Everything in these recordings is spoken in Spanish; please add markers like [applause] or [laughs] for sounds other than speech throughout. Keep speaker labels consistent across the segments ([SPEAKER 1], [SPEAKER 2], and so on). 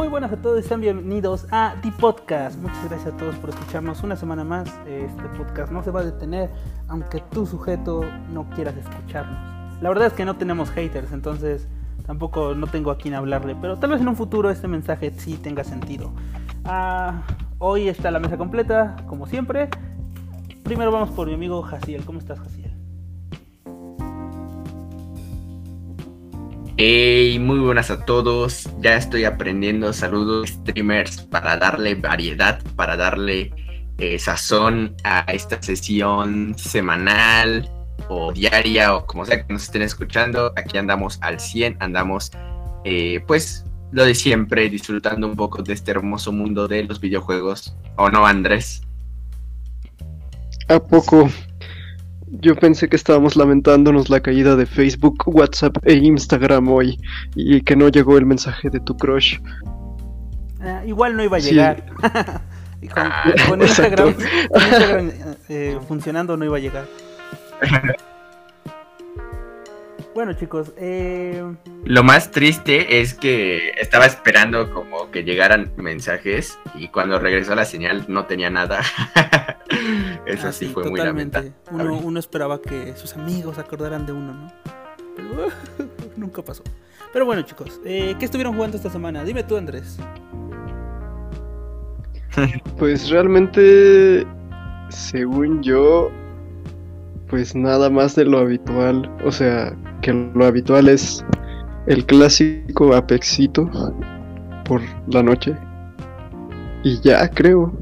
[SPEAKER 1] muy buenas a todos y sean bienvenidos a The Podcast. Muchas gracias a todos por escucharnos una semana más. Este podcast no se va a detener aunque tu sujeto no quieras escucharnos. La verdad es que no tenemos haters, entonces tampoco no tengo a quien hablarle, pero tal vez en un futuro este mensaje sí tenga sentido. Ah, hoy está la mesa completa, como siempre. Primero vamos por mi amigo Jaciel. ¿Cómo estás, Jaciel?
[SPEAKER 2] Hey, muy buenas a todos. Ya estoy aprendiendo saludos streamers para darle variedad, para darle eh, sazón a esta sesión semanal o diaria o como sea que nos estén escuchando. Aquí andamos al 100, andamos eh, pues lo de siempre, disfrutando un poco de este hermoso mundo de los videojuegos. ¿O no, Andrés?
[SPEAKER 3] ¿A poco? Yo pensé que estábamos lamentándonos la caída de Facebook, WhatsApp e Instagram hoy y que no llegó el mensaje de tu crush.
[SPEAKER 1] Ah, igual no iba a llegar. [laughs] [laughs] con, Instagram, eh, funcionando no iba a llegar. [laughs] Bueno chicos, eh...
[SPEAKER 2] lo más triste es que estaba esperando como que llegaran mensajes y cuando regresó la señal no tenía nada. Eso ah, sí, fue muy lamentable.
[SPEAKER 1] Uno, uno, esperaba que sus amigos acordaran de uno, ¿no? Pero [laughs] nunca pasó. Pero bueno chicos, eh, ¿qué estuvieron jugando esta semana? Dime tú Andrés. [laughs]
[SPEAKER 3] Pues realmente, según yo, pues nada más de lo habitual. O sea, que lo habitual es el clásico Apexito por la noche. Y ya creo.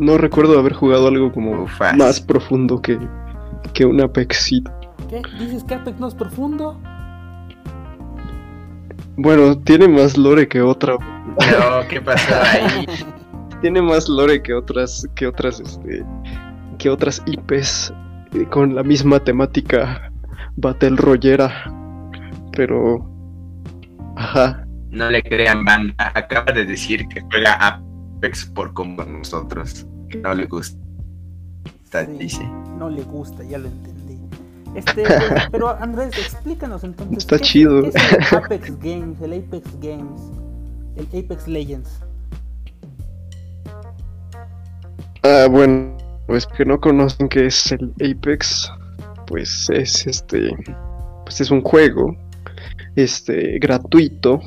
[SPEAKER 3] No recuerdo haber jugado algo como más profundo que, que un Apexito.
[SPEAKER 1] ¿Qué? ¿Dices que Apex no es profundo?
[SPEAKER 3] Bueno, tiene más lore que otra.
[SPEAKER 2] No, ¿qué pasó ahí? [laughs]
[SPEAKER 3] tiene más lore que otras, que otras, este, que otras IPs con la misma temática Battle Royera. Pero. Ajá.
[SPEAKER 2] No le crean, banda. Acaba de decir que juega Apex por como nosotros. Que no le gusta. dice.
[SPEAKER 1] No le gusta, ya lo entendí. [laughs] Este, pero Andrés, explícanos entonces.
[SPEAKER 3] Está chido.
[SPEAKER 1] es el Apex Games, el Apex Games, el Apex Legends?
[SPEAKER 3] Ah, bueno, pues que no conocen qué es el Apex, pues es este, pues es un juego, este, gratuito,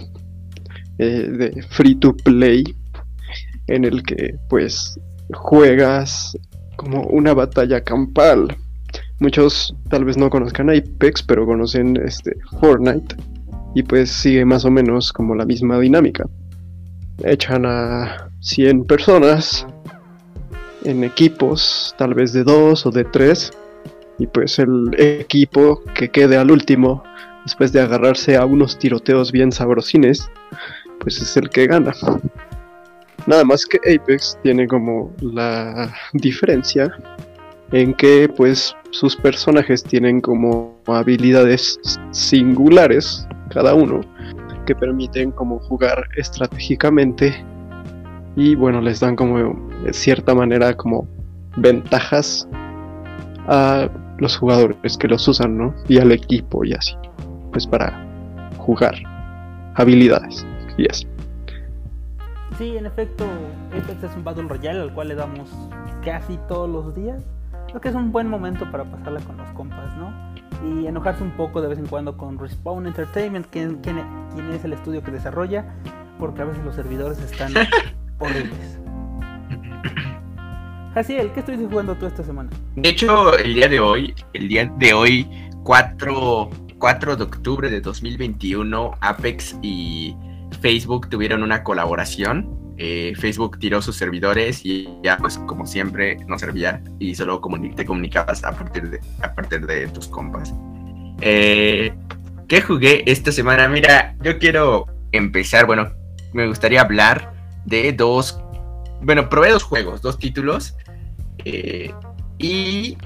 [SPEAKER 3] eh, de free to play, en el que pues juegas como una batalla campal. Muchos tal vez no conozcan Apex, pero conocen este Fortnite y pues sigue más o menos como la misma dinámica. Echan a 100 personas en equipos, tal vez de dos o de tres, y pues el equipo que quede al último, después de agarrarse a unos tiroteos bien sabrosines, pues es el que gana. Nada más que Apex tiene como la diferencia en que pues sus personajes tienen como habilidades singulares cada uno que permiten como jugar estratégicamente y bueno les dan como de cierta manera como ventajas a los jugadores que los usan, ¿no? Y al equipo y así. Pues para jugar habilidades y así.
[SPEAKER 1] Sí, en efecto, Apex es un Battle Royale al cual le damos casi todos los días. Creo que es un buen momento para pasarla con los compas, ¿no? Y enojarse un poco de vez en cuando con Respawn Entertainment, quien, quien es el estudio que desarrolla, porque a veces los servidores están [laughs] horribles. Jaciel, ¿qué estuviste jugando tú esta semana?
[SPEAKER 2] De hecho, el día de hoy, el día de hoy, 4, 4 de octubre de 2021, Apex y Facebook tuvieron una colaboración. Eh, Facebook tiró sus servidores y ya, pues, como siempre, no servía y solo te comunicabas a partir de, a partir de tus compas. Eh, ¿Qué jugué esta semana? Mira, yo quiero empezar, bueno, me gustaría hablar de dos bueno, probé dos juegos, dos títulos. Eh, y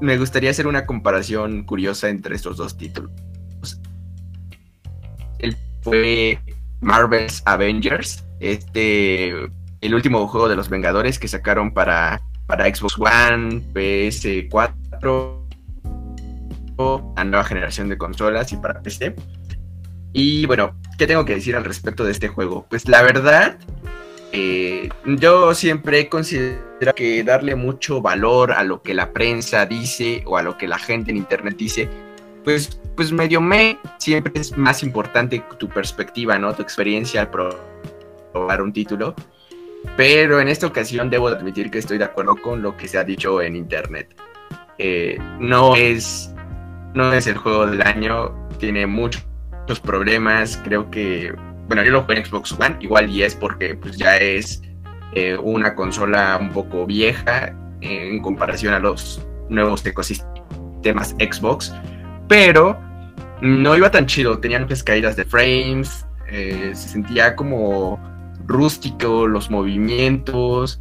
[SPEAKER 2] me gustaría hacer una comparación curiosa entre estos dos títulos. El fue Marvel's Avengers, este, el último juego de los Vengadores que sacaron para, para Xbox One, PS4, la nueva generación de consolas y para PC. Y bueno, ¿qué tengo que decir al respecto de este juego? Pues la verdad, eh, yo siempre he considerado que darle mucho valor a lo que la prensa dice o a lo que la gente en internet dice, pues, pues medio me, siempre es más importante tu perspectiva, ¿no? Tu experiencia al probar un título. Pero en esta ocasión debo admitir que estoy de acuerdo con lo que se ha dicho en internet. Eh, no, es, no es el juego del año, tiene muchos problemas, creo que, bueno, yo lo jugué en Xbox One, igual y es porque pues ya es eh, una consola un poco vieja en comparación a los nuevos ecosistemas Xbox, pero no iba tan chido, tenía muchas caídas de frames, eh, se sentía como rústico los movimientos,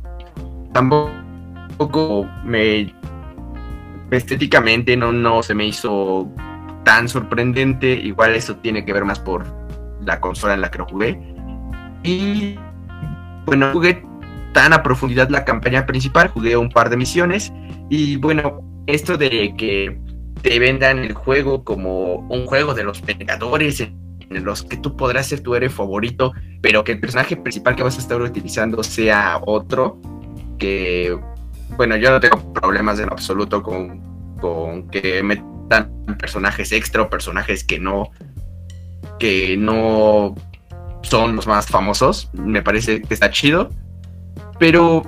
[SPEAKER 2] tampoco me estéticamente no, no se me hizo tan sorprendente, igual eso tiene que ver más por la consola en la que lo jugué. Y bueno, jugué tan a profundidad la campaña principal, jugué un par de misiones. Y bueno, esto de que te vendan el juego como un juego de los pecadores en los que tú podrás ser tu héroe favorito, pero que el personaje principal que vas a estar utilizando sea otro, que, bueno, yo no tengo problemas en absoluto con, con que metan personajes extra o personajes que no, que no son los más famosos, me parece que está chido, pero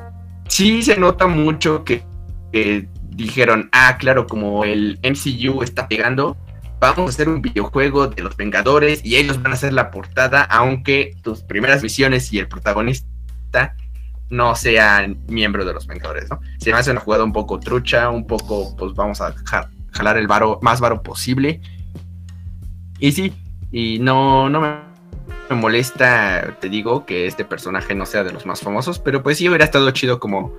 [SPEAKER 2] sí se nota mucho que, que dijeron, ah, claro, como el MCU está pegando, vamos a hacer un videojuego de los Vengadores y ellos van a hacer la portada, aunque tus primeras misiones y el protagonista no sean miembros de los Vengadores, ¿no? Se me hace una jugada un poco trucha, un poco, pues vamos a jalar el varo, más varo posible. Y sí, y no, no me, me molesta, te digo, que este personaje no sea de los más famosos, pero pues sí hubiera estado chido como,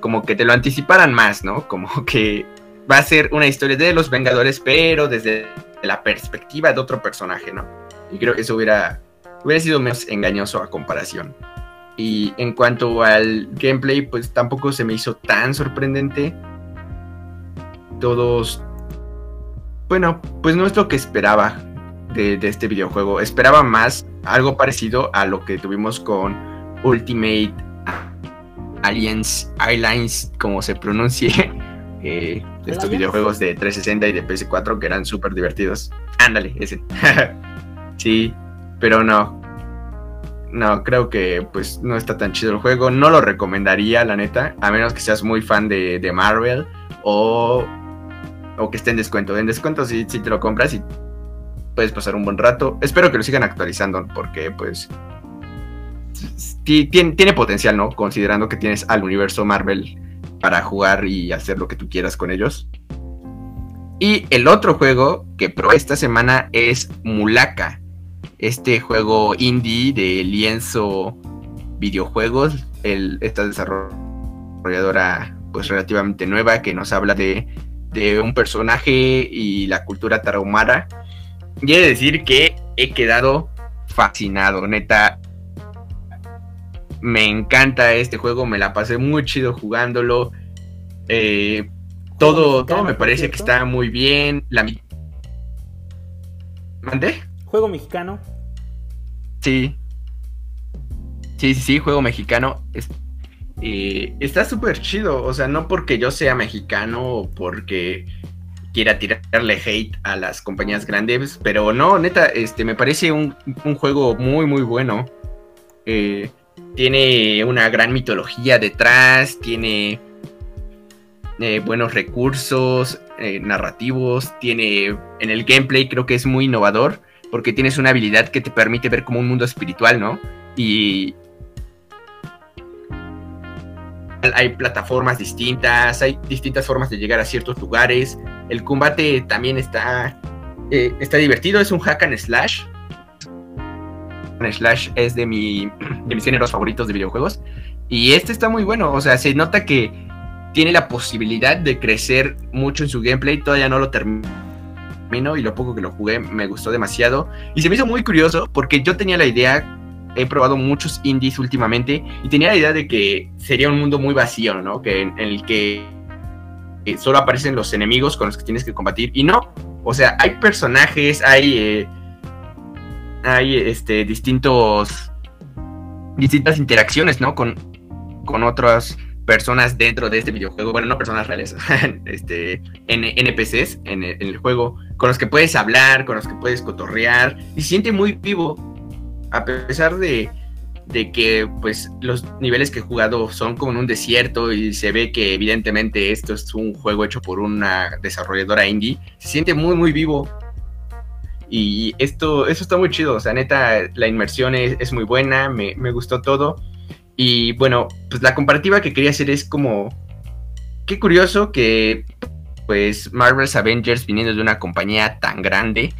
[SPEAKER 2] como que te lo anticiparan más, ¿no? Como [laughs] que va a ser una historia de los Vengadores, pero desde la perspectiva de otro personaje, ¿no? Y creo que eso hubiera, hubiera sido menos engañoso a comparación. Y en cuanto al gameplay, pues tampoco se me hizo tan sorprendente. Todos... Bueno, pues no es lo que esperaba de, de este videojuego. Esperaba más algo parecido a lo que tuvimos con Ultimate Aliens Airlines, como se pronuncie. [laughs] Eh, estos videojuegos de 360 y de PS4 que eran súper divertidos. Ándale, ese. [laughs] sí, pero no. No, creo que pues no está tan chido el juego. No lo recomendaría, la neta. A menos que seas muy fan de, de Marvel o, o que esté en descuento. En descuento si, si te lo compras y puedes pasar un buen rato. Espero que lo sigan actualizando porque pues tiene, tiene potencial, ¿no? Considerando que tienes al universo Marvel para jugar y hacer lo que tú quieras con ellos. Y el otro juego que probé esta semana es Mulaka, este juego indie de lienzo videojuegos. El, esta desarrolladora pues relativamente nueva que nos habla de, de un personaje y la cultura tarahumara. Y de decir que he quedado fascinado, neta me encanta este juego, me la pasé muy chido jugándolo. Eh, todo, todo me parece que está muy bien. La...
[SPEAKER 1] ¿Mandé? ¿Juego mexicano?
[SPEAKER 2] Sí. Sí, sí, sí, juego mexicano. Eh, está súper chido. O sea, no porque yo sea mexicano o porque quiera tirarle hate a las compañías grandes, pero no, neta, este, me parece un, un juego muy, muy bueno. Eh, tiene una gran mitología detrás, tiene eh, buenos recursos eh, narrativos, tiene en el gameplay creo que es muy innovador porque tienes una habilidad que te permite ver como un mundo espiritual, ¿no? Y hay plataformas distintas, hay distintas formas de llegar a ciertos lugares. El combate también está, eh, está divertido, es un hack and slash Slash es de, mi, [clears throat] de mis géneros favoritos de videojuegos. Y este está muy bueno, o sea, se nota que tiene la posibilidad de crecer mucho en su gameplay. Todavía no lo termino y lo poco que lo jugué me gustó demasiado. Y se me hizo muy curioso porque yo tenía la idea, he probado muchos indies últimamente y tenía la idea de que sería un mundo muy vacío, ¿no? Que en, el que solo aparecen los enemigos con los que tienes que combatir. Y no, o sea, hay personajes, hay... Eh, hay este, distintos, distintas interacciones, ¿no? Con, con otras personas dentro de este videojuego, bueno, no personas reales, [laughs] este, NPCs en el, en el, juego, con los que puedes hablar, con los que puedes cotorrear, y se siente muy vivo, a pesar de, de que pues los niveles que he jugado son como en un desierto y se ve que evidentemente esto es un juego hecho por una desarrolladora indie, se siente muy muy vivo. Y esto, está muy chido, o sea, neta, la inmersión es, es muy buena, me, me, gustó todo. Y bueno, pues la comparativa que quería hacer es como, qué curioso que pues Marvel's Avengers viniendo de una compañía tan grande,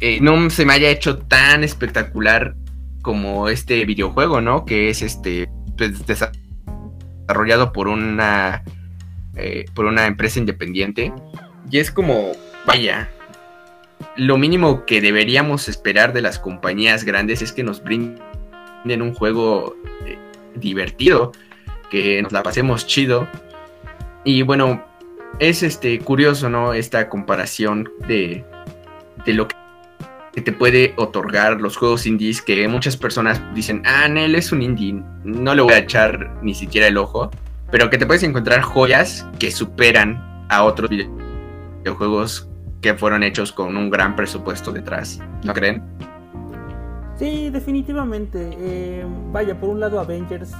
[SPEAKER 2] eh, no se me haya hecho tan espectacular como este videojuego, ¿no? Que es este pues, desarrollado por una eh, por una empresa independiente y es como vaya lo mínimo que deberíamos esperar de las compañías grandes es que nos brinden un juego eh, divertido, que nos la pasemos chido y bueno es este curioso, ¿no? Esta comparación de de lo que te puede otorgar los juegos indies que muchas personas dicen, ah, Nel es un indie, no le voy a echar ni siquiera el ojo, pero que te puedes encontrar joyas que superan a otros videojuegos que fueron hechos con un gran presupuesto detrás, ¿no creen?
[SPEAKER 1] Sí, definitivamente. Eh, vaya, por un lado Avengers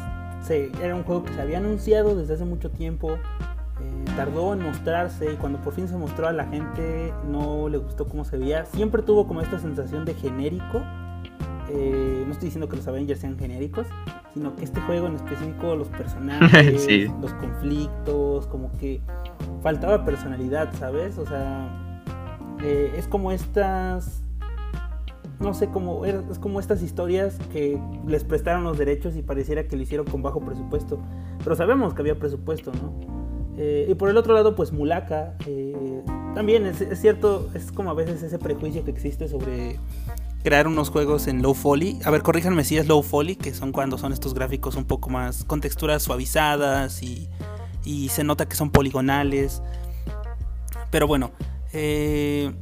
[SPEAKER 1] se, era un juego que se había anunciado desde hace mucho tiempo, eh, tardó en mostrarse y cuando por fin se mostró a la gente no le gustó cómo se veía. Siempre tuvo como esta sensación de genérico. Eh, no estoy diciendo que los Avengers sean genéricos, sino que este juego en específico, los personajes, [laughs] sí. los conflictos, como que faltaba personalidad, ¿sabes? O sea, es como estas no sé cómo es como estas historias que les prestaron los derechos y pareciera que lo hicieron con bajo presupuesto pero sabemos que había presupuesto no eh, y por el otro lado, pues Mulaka, eh, también es, cierto, es como a veces ese prejuicio que existe sobre crear unos juegos en low folly. A ver, corríjanme si es low folly, que son cuando son estos gráficos un poco más con texturas suavizadas y, y se nota que son poligonales. Pero bueno, eh,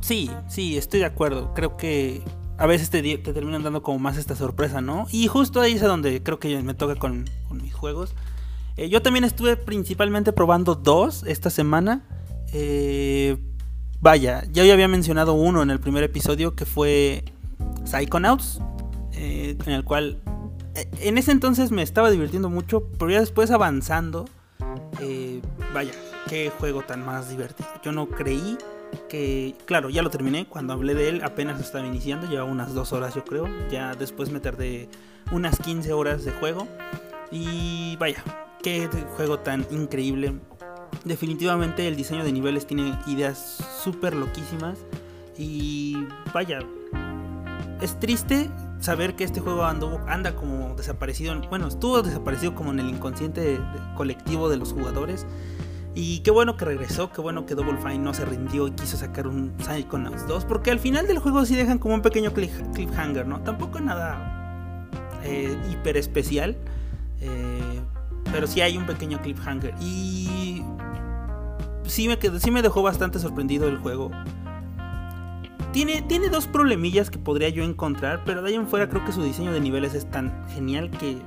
[SPEAKER 1] sí, sí, estoy de acuerdo. Creo que a veces te, te, terminan dando como más esta sorpresa, ¿no? Y justo ahí es donde creo que me toca con, mis juegos. Eh, yo también estuve principalmente probando dos esta semana. Eh, vaya, ya había mencionado uno en el primer episodio que fue Psychonauts, eh, en el cual eh, en ese entonces me estaba divirtiendo mucho, pero ya después avanzando, eh, vaya, qué juego tan más divertido. Yo no creí que, claro, ya lo terminé, cuando hablé de él apenas estaba iniciando, llevaba unas dos horas yo creo, ya después me tardé unas 15 horas de juego y vaya, qué juego tan increíble. Definitivamente el diseño de niveles tiene ideas súper loquísimas. Y vaya, es triste saber que este juego anda como desaparecido. Bueno, estuvo desaparecido como en el inconsciente colectivo de los jugadores. Y qué bueno que regresó, qué bueno que Double Fine no se rindió y quiso sacar un Psychonauts 2. Porque al final del juego sí dejan como un pequeño cliffhanger, ¿no? Tampoco nada eh, hiper especial. Eh, pero sí hay un pequeño cliffhanger. Y sí me, quedó, sí me dejó bastante sorprendido el juego. Tiene, tiene dos problemillas que podría yo encontrar, pero de ahí en fuera creo que su diseño de niveles es tan genial que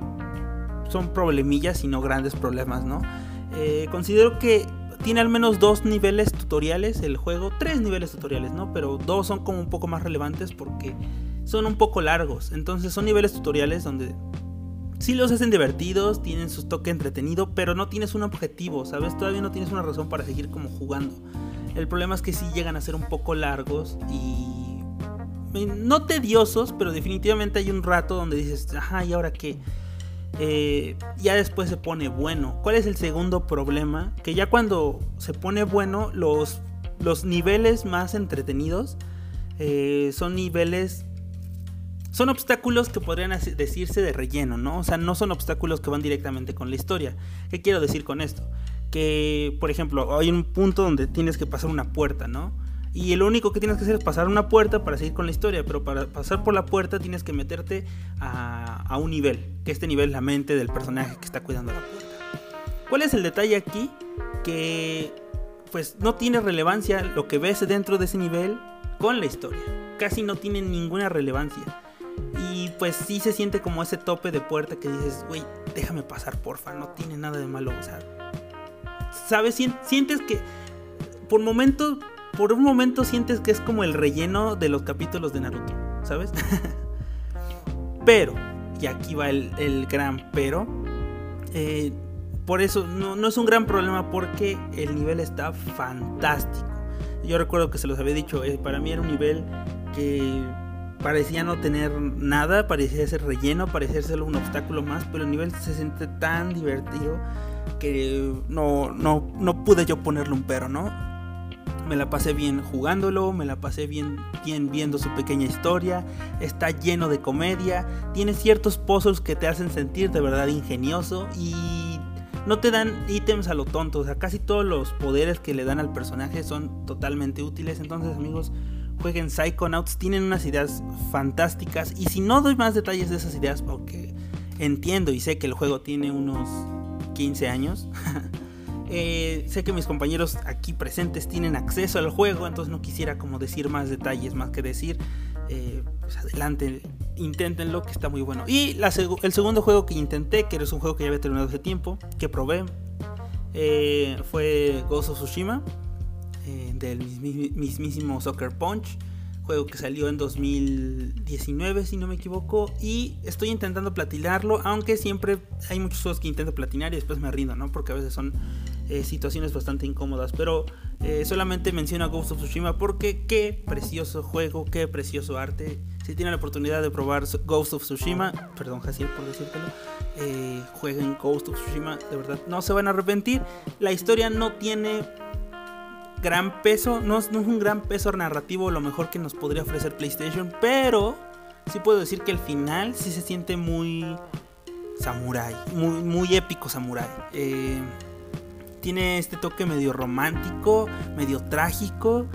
[SPEAKER 1] son problemillas y no grandes problemas, ¿no? Eh, considero que tiene al menos dos niveles tutoriales el juego, tres niveles tutoriales, ¿no? Pero dos son como un poco más relevantes porque son un poco largos. Entonces son niveles tutoriales donde sí los hacen divertidos, tienen su toque entretenido, pero no tienes un objetivo, ¿sabes? Todavía no tienes una razón para seguir como jugando. El problema es que sí llegan a ser un poco largos y no tediosos, pero definitivamente hay un rato donde dices, ajá, ¿y ahora qué? Eh, ya después se pone bueno. ¿Cuál es el segundo problema? Que ya cuando se pone bueno, los, los niveles más entretenidos eh, son niveles son obstáculos que podrían decirse de relleno, ¿no? O sea, no son obstáculos que van directamente con la historia. ¿Qué quiero decir con esto? Que, por ejemplo, hay un punto donde tienes que pasar una puerta, ¿no? Y lo único que tienes que hacer es pasar una puerta para seguir con la historia, pero para pasar por la puerta tienes que meterte a, a un nivel, que este nivel es la mente del personaje que está cuidando la puerta. ¿Cuál es el detalle aquí? Que pues no tiene relevancia lo que ves dentro de ese nivel con la historia. Casi no tiene ninguna relevancia. Y pues sí se siente como ese tope de puerta que dices, güey, déjame pasar, porfa, no tiene nada de malo. O sea, ¿sabes? Sientes que por momentos, por un momento sientes que es como el relleno de los capítulos de Naruto, ¿sabes? [laughs] pero, y aquí va el, gran pero, eh, por eso no, es un gran problema porque el nivel está fantástico. Yo recuerdo que se los había dicho, eh, para mí era un nivel que parecía no tener nada, parecía ser relleno, parecía ser un obstáculo más, pero el nivel se siente tan divertido que no, no, no pude yo ponerle un pero, ¿no? Me la pasé bien jugándolo, me la pasé bien, viendo su pequeña historia, está lleno de comedia, tiene ciertos puzzles que te hacen sentir de verdad ingenioso y no te dan ítems a lo tonto. O sea, casi todos los poderes que le dan al personaje son totalmente útiles. Entonces, amigos, jueguen Psychonauts. Tienen unas ideas fantásticas. Y si no doy más detalles de esas ideas, porque entiendo y sé que el juego tiene unos 15 años. [laughs] Eh, sé que mis compañeros aquí presentes tienen acceso al juego, entonces no quisiera como decir más detalles, más que decir, eh, pues adelante, inténtenlo, que está muy bueno. Y el segundo juego que intenté, que es un juego que ya había terminado hace tiempo, que probé, eh, fue Ghost of Tsushima, eh, del mismísimo Soccer Punch. Juego que salió en 2019, si no me equivoco. Y estoy intentando platinarlo, aunque siempre hay muchos juegos que intento platinar y después me rindo, ¿no? Porque a veces son eh, situaciones bastante incómodas. Pero solamente menciono a Ghost of Tsushima porque qué precioso juego, qué precioso arte si tienen la oportunidad de probar Ghost of Tsushima, perdón Jaciel por decírtelo, eh, jueguen Ghost of Tsushima, de verdad no se van a arrepentir. La historia no tiene gran peso, no es, un gran peso narrativo lo mejor que nos podría ofrecer PlayStation, pero sí puedo decir que el final sí se siente muy samurai, muy, muy épico samurai. Eh, tiene este toque medio romántico, medio trágico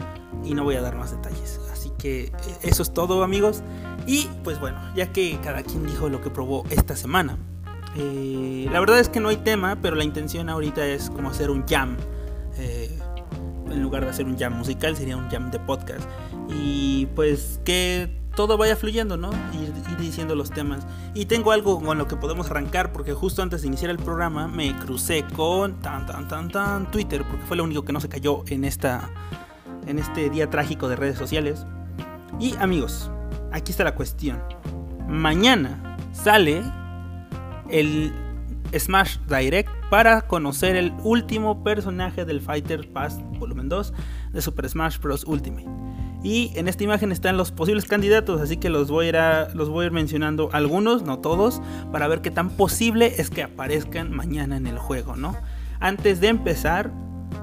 [SPEAKER 1] y no voy a dar más detalles que eso es todo amigos. Y pues bueno, ya que cada quien dijo lo que probó esta semana. Eh, la verdad es que no hay tema, pero la intención ahorita es como hacer un jam. Eh, en lugar de hacer un jam musical, sería un jam de podcast. Y pues que todo vaya fluyendo, ¿no? Ir, diciendo los temas. Y tengo algo con lo que podemos arrancar, porque justo antes de iniciar el programa me crucé con tan tan tan tan Twitter, porque fue lo único que no se cayó en esta en este día trágico de redes sociales. Y amigos, aquí está la cuestión. Mañana sale el Smash Direct para conocer el último personaje del Fighter Pass Volumen 2 de Super Smash Bros. Ultimate. Y en esta imagen están los posibles candidatos, así que los voy, a ir los voy a ir mencionando algunos, no todos, para ver qué tan posible es que aparezcan mañana en el juego, ¿no? Antes de empezar,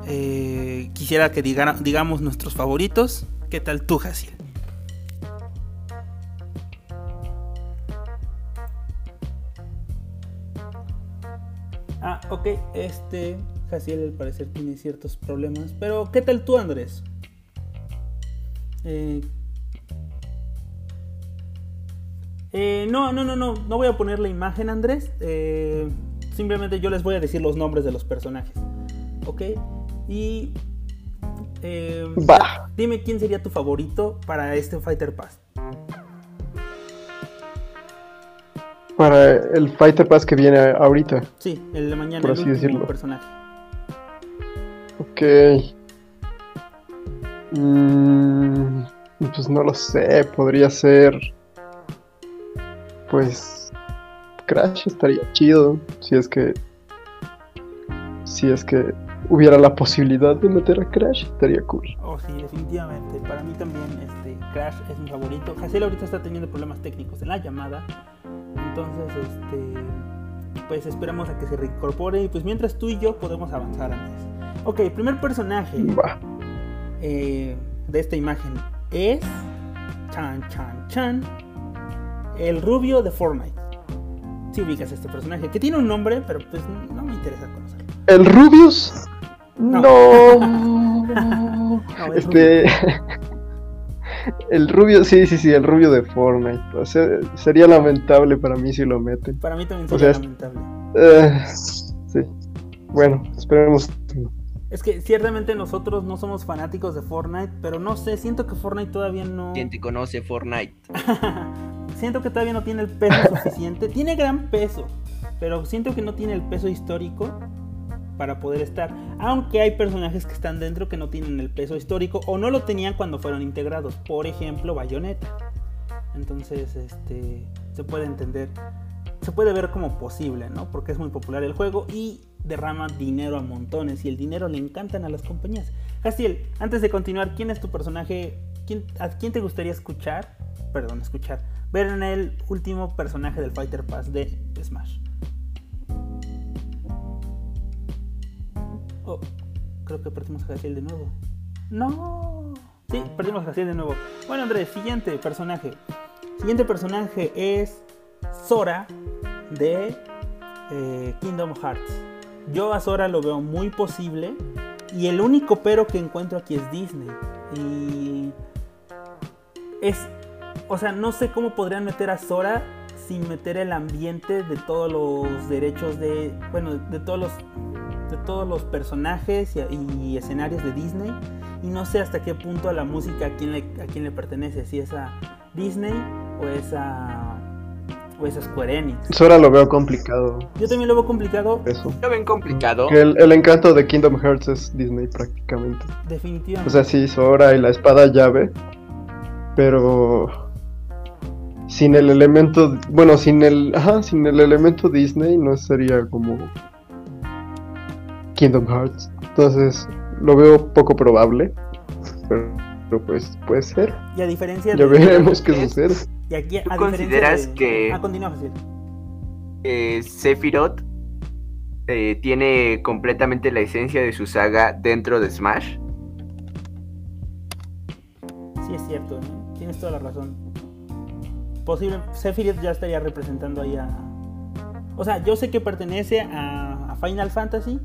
[SPEAKER 1] eh, quisiera que digamos nuestros favoritos. ¿Qué tal tú, Jaciel? Ah, ok, este Jaciel al parecer tiene ciertos problemas. Pero, ¿qué tal tú, Andrés? Eh, eh, no, no, no, no, no voy a poner la imagen, Andrés. Eh, simplemente yo les voy a decir los nombres de los personajes. ¿Ok? Y... Dime quién sería tu favorito para este Fighter Pass.
[SPEAKER 3] Para el Fighter Pass que viene ahorita.
[SPEAKER 1] Sí, el de mañana. Por así decirlo. personaje.
[SPEAKER 3] Ok. Mm, pues no lo sé, podría ser. Pues. Crash estaría chido. Si es que. Si es que hubiera la posibilidad de meter a Crash, estaría cool.
[SPEAKER 1] Oh, sí, definitivamente. Para mí también este, Crash es mi favorito. Hazel ahorita está teniendo problemas técnicos en la llamada. Entonces, este, pues esperamos a que se reincorpore y pues mientras tú y yo podemos avanzar antes. Ok, primer personaje eh, de esta imagen es Chan Chan Chan, el rubio de Fortnite. Si ubicas este personaje, que tiene un nombre, pero pues no me interesa conocerlo.
[SPEAKER 3] ¿El Rubius? No. no este. [laughs] El rubio, sí, sí, sí, el rubio de Fortnite. O sea, sería lamentable para mí si lo meten.
[SPEAKER 1] Para mí también sería lamentable. Eh,
[SPEAKER 3] sí. Bueno, esperemos.
[SPEAKER 1] Es que ciertamente nosotros no somos fanáticos de Fortnite, pero no sé, siento que Fortnite todavía no...
[SPEAKER 2] ¿Quién te conoce Fortnite? [laughs]
[SPEAKER 1] siento que todavía no tiene el peso suficiente. tiene gran peso, pero siento que no tiene el peso histórico para poder estar. Aunque hay personajes que están dentro que no tienen el peso histórico o no lo tenían cuando fueron integrados. Por ejemplo, Bayonetta. Entonces, este, se puede entender. Se puede ver como posible, ¿no? Porque es muy popular el juego y derrama dinero a montones y el dinero le encantan a las compañías. Castiel, antes de continuar, ¿quién es tu personaje? ¿Quién, ¿A quién te gustaría escuchar? Perdón, escuchar. Ver en el último personaje del Fighter Pass de Smash. Oh, creo que perdimos a Castiel de nuevo. No. Sí, perdimos a Castiel de nuevo. Bueno, Andrés, siguiente personaje. Siguiente personaje es Sora de eh, Kingdom Hearts. Yo a Sora lo veo muy posible. Y el único pero que encuentro aquí es Disney. Y es, o sea, no sé cómo podrían meter a Sora sin meter el ambiente de todos los derechos de, bueno, de todos los, de todos los personajes y, escenarios de Disney. Y no sé hasta qué punto a la música a quién le, a quién le pertenece, si es a Disney o es a pues Square Enix.
[SPEAKER 3] Sora lo veo complicado.
[SPEAKER 1] Yo también lo veo complicado.
[SPEAKER 3] Eso.
[SPEAKER 2] Lo ven complicado.
[SPEAKER 3] El, el, encanto de Kingdom Hearts es Disney prácticamente.
[SPEAKER 1] Definitivamente.
[SPEAKER 3] O sea, sí, Sora y la espada llave. Pero sin el elemento, bueno, sin el, ajá, sin el elemento Disney no sería como Kingdom Hearts. Entonces, lo veo poco probable. Pero, pues puede ser.
[SPEAKER 1] Y a diferencia
[SPEAKER 3] ya veremos qué sucede.
[SPEAKER 1] Y aquí,
[SPEAKER 2] ¿Tú consideras
[SPEAKER 1] de...
[SPEAKER 2] que
[SPEAKER 1] ah, continúa, José.
[SPEAKER 2] eh, Sephiroth eh, tiene completamente la esencia de su saga dentro de Smash?
[SPEAKER 1] Sí, es cierto, ¿no? tienes toda la razón. Posible, Sephiroth ya estaría representando ahí a. O sea, yo sé que pertenece a, a Final Fantasy,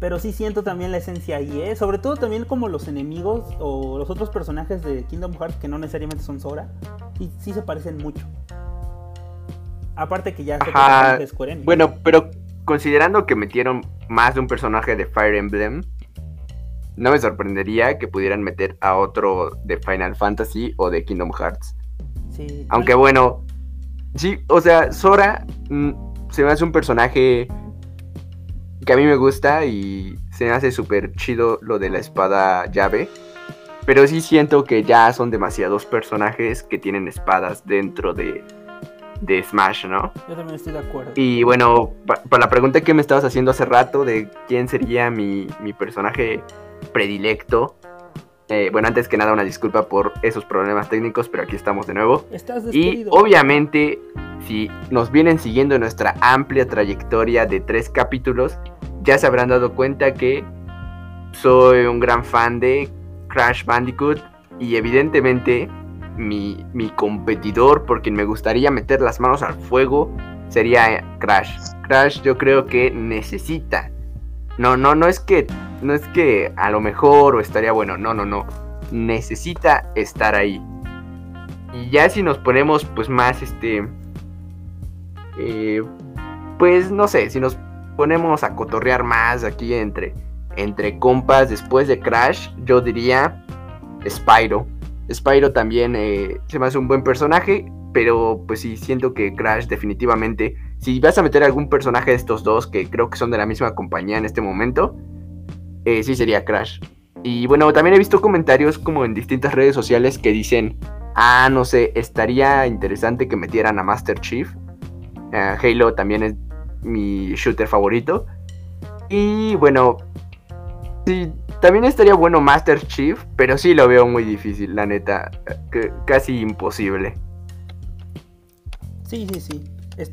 [SPEAKER 1] pero sí siento también la esencia ahí, ¿eh? Sobre todo también como los enemigos o los otros personajes de Kingdom Hearts que no necesariamente son Sora, sí, sí se parecen mucho. Aparte que ya se de Square Enix.
[SPEAKER 2] Bueno, pero considerando que metieron más de un personaje de Fire Emblem, no me sorprendería que pudieran meter a otro de Final Fantasy o de Kingdom Hearts.
[SPEAKER 1] Sí,
[SPEAKER 2] Aunque bueno, sí, o sea, Sora mm, se me hace un personaje que a mí me gusta y se me hace súper chido lo de la espada llave. Pero sí siento que ya son demasiados personajes que tienen espadas dentro de, de Smash, ¿no?
[SPEAKER 1] Yo también estoy de acuerdo.
[SPEAKER 2] Y bueno, pa- para la pregunta que me estabas haciendo hace rato de quién sería mi, mi personaje predilecto. Eh, bueno, antes que nada una disculpa por esos problemas técnicos, pero aquí estamos de nuevo.
[SPEAKER 1] Estás
[SPEAKER 2] Y obviamente, si nos vienen siguiendo en nuestra amplia trayectoria de tres capítulos, ya se habrán dado cuenta que soy un gran fan de Crash Bandicoot y evidentemente mi, mi competidor por quien me gustaría meter las manos al fuego sería Crash. Crash yo creo que necesita. No, no, no es que no es que a lo mejor o estaría bueno, no, no, no. Necesita estar ahí. Y ya si nos ponemos pues más este eh, pues no sé, si nos ponemos a cotorrear más aquí entre entre compas después de Crash, yo diría Spyro. Spyro también eh, se me hace un buen personaje, pero pues sí, siento que Crash definitivamente, si vas a meter algún personaje de estos dos, que creo que son de la misma compañía en este momento, eh, sí sería Crash. Y bueno, también he visto comentarios como en distintas redes sociales que dicen, ah, no sé, estaría interesante que metieran a Master Chief. Eh, Halo también es mi shooter favorito. Y bueno, sí, también estaría bueno Master Chief, pero sí lo veo muy difícil, la neta, que- casi imposible.
[SPEAKER 1] Sí, sí, sí.